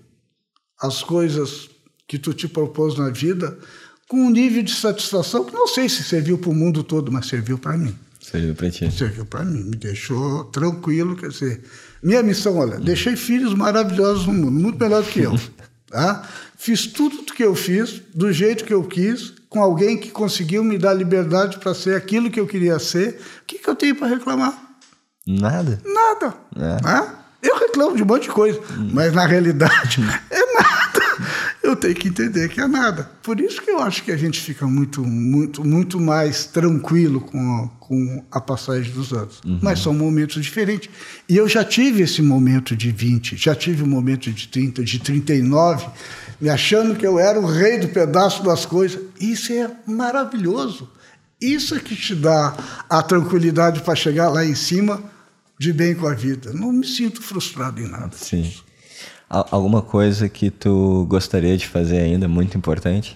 as coisas que tu te propôs na vida com um nível de satisfação que não sei se serviu para o mundo todo, mas serviu para mim. Serviu para ti. Serviu para mim, me deixou tranquilo, quer dizer, minha missão, olha, deixei filhos maravilhosos no mundo, muito melhor do que eu. Tá? Fiz tudo o que eu fiz, do jeito que eu quis, com alguém que conseguiu me dar liberdade para ser aquilo que eu queria ser. O que, que eu tenho para reclamar? Nada. Nada. É. Né? Eu reclamo de um monte de coisa, hum. mas na realidade é nada. Eu tenho que entender que é nada. Por isso que eu acho que a gente fica muito, muito, muito mais tranquilo com a, com a passagem dos anos. Uhum. Mas são momentos diferentes. E eu já tive esse momento de 20, já tive o um momento de 30, de 39, me achando que eu era o rei do pedaço das coisas. Isso é maravilhoso. Isso é que te dá a tranquilidade para chegar lá em cima de bem com a vida. Não me sinto frustrado em nada. Sim. Alguma coisa que tu gostaria de fazer ainda muito importante?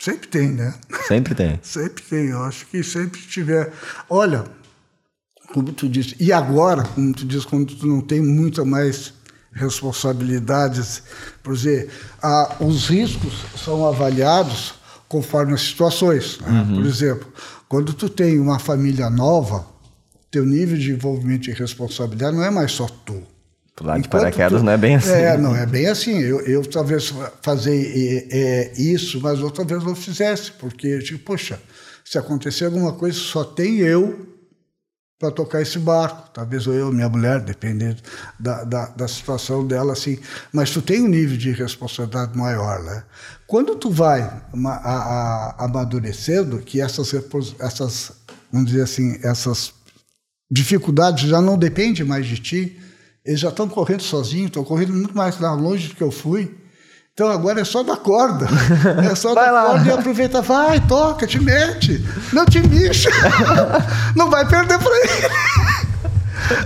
Sempre tem, né? Sempre tem. sempre tem. Eu acho que sempre tiver. Olha, como tu disse, e agora, como tu diz, quando tu não tem muita mais responsabilidades, por dizer, ah, os riscos são avaliados conforme as situações. Né? Uhum. Por exemplo, quando tu tem uma família nova, teu nível de envolvimento e responsabilidade não é mais só tu. Pular de paraquedas tu, não é bem assim. É, não é bem assim. Eu, eu talvez fazer é, é, isso, mas outra vez não fizesse, porque, tipo, poxa, se acontecer alguma coisa, só tem eu para tocar esse barco. Talvez eu, minha mulher, dependendo da, da, da, situação dela, assim. Mas tu tem um nível de responsabilidade maior, né? Quando tu vai a, a, amadurecendo, que essas, essas, vamos dizer assim, essas dificuldades já não dependem mais de ti, eles já estão correndo sozinhos, estão correndo muito mais longe do que eu fui. Então agora é só dar corda. É só vai dar lá. corda e aproveita. Vai, toca, te mete. Não te mixa. Não vai perder para ele.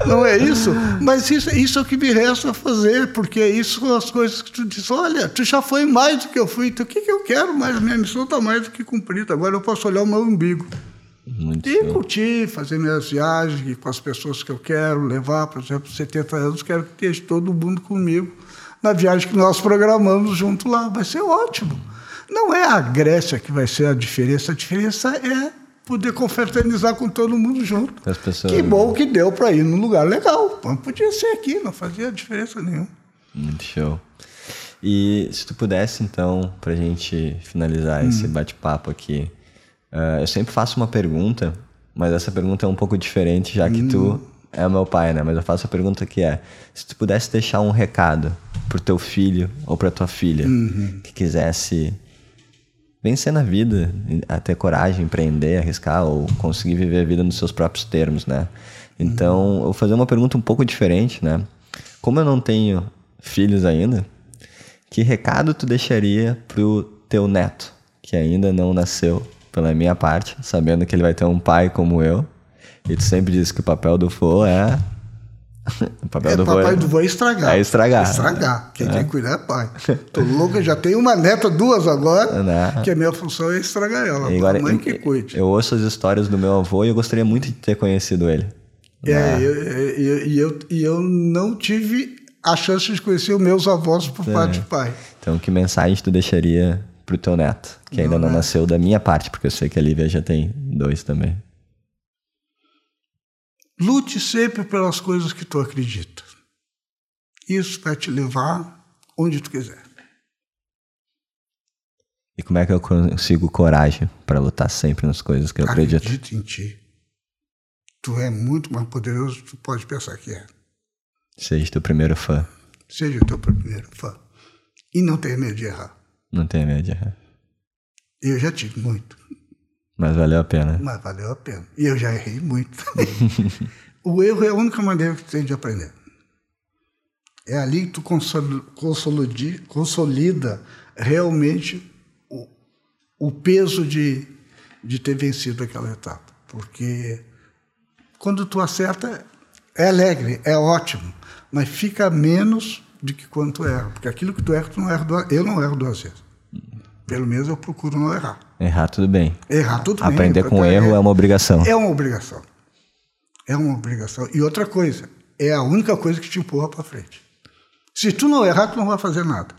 Não é isso? Mas isso, isso é o que me resta fazer, porque isso são as coisas que tu diz. Olha, tu já foi mais do que eu fui, então o que, que eu quero mais? Minha missão está mais do que cumprida. Agora eu posso olhar o meu umbigo. Muito e curtir, fazer minhas viagens com as pessoas que eu quero, levar, por exemplo, 70 anos, quero que esteja todo mundo comigo na viagem que nós programamos junto lá. Vai ser ótimo. Não é a Grécia que vai ser a diferença, a diferença é poder confraternizar com todo mundo junto. Pessoas... Que bom que deu para ir num lugar legal. Não podia ser aqui, não fazia diferença nenhuma. Muito show. E se tu pudesse, então, para a gente finalizar hum. esse bate-papo aqui, uh, eu sempre faço uma pergunta, mas essa pergunta é um pouco diferente, já que hum. tu é meu pai, né? Mas eu faço a pergunta que é: se tu pudesse deixar um recado pro teu filho ou pra tua filha uhum. que quisesse vencer na vida, a ter coragem, empreender, arriscar ou conseguir viver a vida nos seus próprios termos, né? Então, uhum. eu vou fazer uma pergunta um pouco diferente, né? Como eu não tenho filhos ainda, que recado tu deixaria pro teu neto, que ainda não nasceu pela minha parte, sabendo que ele vai ter um pai como eu? E tu sempre diz que o papel do vô é. o papel é, do papai vô é... do vô é estragar. É estragar. É estragar. Quem é. tem que cuidar é pai. Tô louco, já tenho uma neta, duas agora, Não. que a minha função é estragar ela. E agora, mãe que cuide. Eu ouço as histórias do meu avô e eu gostaria muito de ter conhecido ele. É, e eu, eu, eu, eu não tive a chance de conhecer os meus avós por é. parte de pai. Então, que mensagem tu deixaria pro teu neto, que ainda não, não nasceu da minha parte, porque eu sei que a Lívia já tem dois também. Lute sempre pelas coisas que tu acredita. Isso vai te levar onde tu quiser. E como é que eu consigo coragem para lutar sempre nas coisas que eu acredito? Acredita em ti. Tu é muito mais poderoso do que tu pode pensar que é. Seja teu primeiro fã. Seja o teu primeiro fã. E não tenha medo de errar. Não de errar. Eu já tive muito. Mas valeu a pena. Mas valeu a pena. E eu já errei muito também. o erro é a única maneira que tu tem de aprender. É ali que tu consolida, consolida realmente o, o peso de, de ter vencido aquela etapa. Porque quando tu acerta, é alegre, é ótimo, mas fica menos do que quando tu erra. Porque aquilo que tu erra, tu não erra duas, eu não erro duas vezes. Pelo menos eu procuro não errar. Errar tudo bem. Errar tudo bem. Aprender com erro é, é uma obrigação. É uma obrigação. É uma obrigação. E outra coisa, é a única coisa que te empurra para frente. Se tu não errar, tu não vai fazer nada.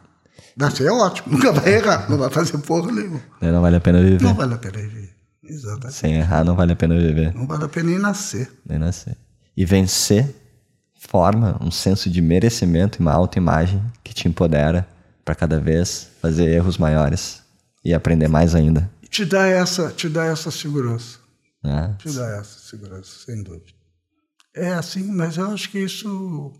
Nascer é ótimo, nunca vai errar, não vai fazer porra nenhuma. Não vale a pena viver. Não vale a pena viver. Exatamente. Sem errar, não vale a pena viver. Não vale a pena nem nascer. Nem nascer. E vencer forma um senso de merecimento e uma autoimagem que te empodera para cada vez fazer erros maiores e aprender mais ainda. Te dá essa, te dá essa segurança. É. Te dá essa segurança, sem dúvida. É assim, mas eu acho que isso,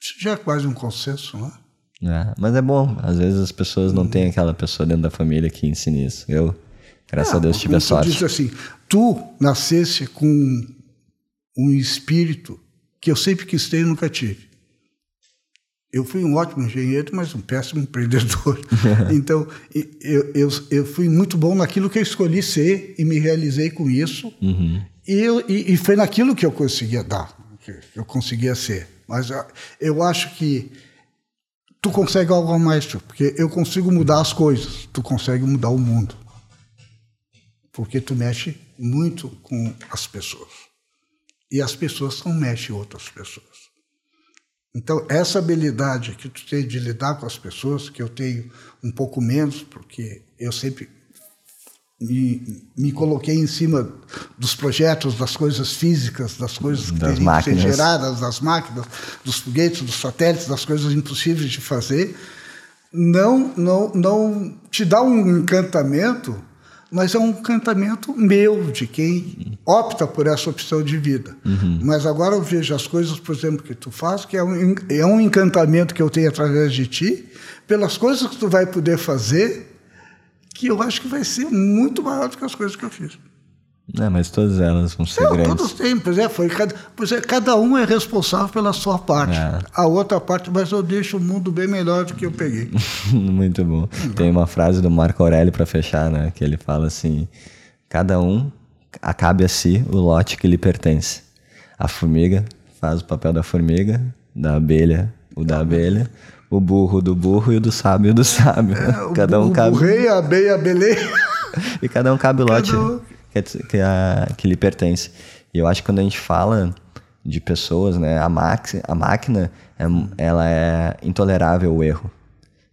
isso já é quase um consenso, não é? É, mas é bom. Às vezes as pessoas não têm aquela pessoa dentro da família que ensine isso. Eu, graças a Deus, tive a sorte. Tu assim, tu nascesse com um espírito que eu sempre quis ter e nunca tive. Eu fui um ótimo engenheiro, mas um péssimo empreendedor. então, eu, eu, eu fui muito bom naquilo que eu escolhi ser e me realizei com isso. Uhum. E, eu, e, e, foi naquilo que eu conseguia dar, que eu conseguia ser. Mas eu acho que tu consegue algo mais, porque eu consigo mudar as coisas, tu consegue mudar o mundo. Porque tu mexe muito com as pessoas. E as pessoas não mexem outras pessoas. Então, essa habilidade que tu tem de lidar com as pessoas, que eu tenho um pouco menos, porque eu sempre me, me coloquei em cima dos projetos, das coisas físicas, das coisas que das máquinas. que ser geradas, das máquinas, dos foguetes, dos satélites, das coisas impossíveis de fazer, não, não, não te dá um encantamento mas é um encantamento meu, de quem opta por essa opção de vida. Uhum. Mas agora eu vejo as coisas, por exemplo, que tu faz, que é um, é um encantamento que eu tenho através de ti, pelas coisas que tu vai poder fazer, que eu acho que vai ser muito maior do que as coisas que eu fiz. É, mas todas elas vão ser Não, grandes. Todos têm, pois é, foi cada, pois é, cada um é responsável pela sua parte. É. A outra parte, mas eu deixo o mundo bem melhor do que eu peguei. Muito bom. Tem uma frase do Marco Aurélio para fechar, né? Que ele fala assim: cada um acabe a si o lote que lhe pertence. A formiga faz o papel da formiga, da abelha o da abelha, o burro do burro e o do sábio do sábio. É, cada um cabe. O rei, a abelha, a beleia. e cada um cabe o lote. Um que, que, a, que lhe pertence. E eu acho que quando a gente fala de pessoas, né, a, max, a máquina é, ela é intolerável ao erro.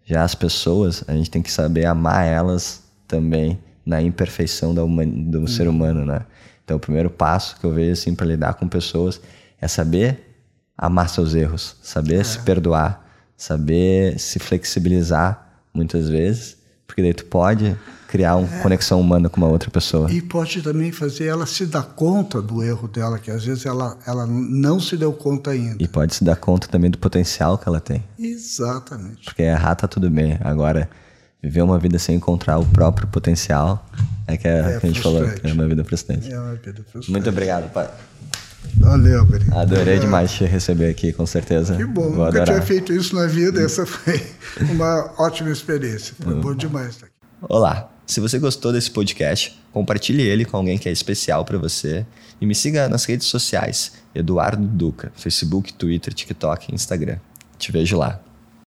Já as pessoas, a gente tem que saber amar elas também na imperfeição da do hum. ser humano, né? Então, o primeiro passo que eu vejo assim para lidar com pessoas é saber amar seus erros, saber é. se perdoar, saber se flexibilizar muitas vezes, porque daí tu pode criar uma é. conexão humana com uma outra pessoa. E pode também fazer ela se dar conta do erro dela, que às vezes ela, ela não se deu conta ainda. E pode se dar conta também do potencial que ela tem. Exatamente. Porque errar tá tudo bem. Agora, viver uma vida sem encontrar o próprio potencial é que, é, é que a gente falou é uma vida frustrante. É uma vida frustrante. Muito obrigado, pai. Valeu, Guri. Adorei demais te receber aqui, com certeza. Que bom, Vou nunca adorar. tinha feito isso na vida, essa foi uma ótima experiência. Foi bom demais estar aqui. Olá, se você gostou desse podcast, compartilhe ele com alguém que é especial para você e me siga nas redes sociais, Eduardo Duca, Facebook, Twitter, TikTok e Instagram. Te vejo lá.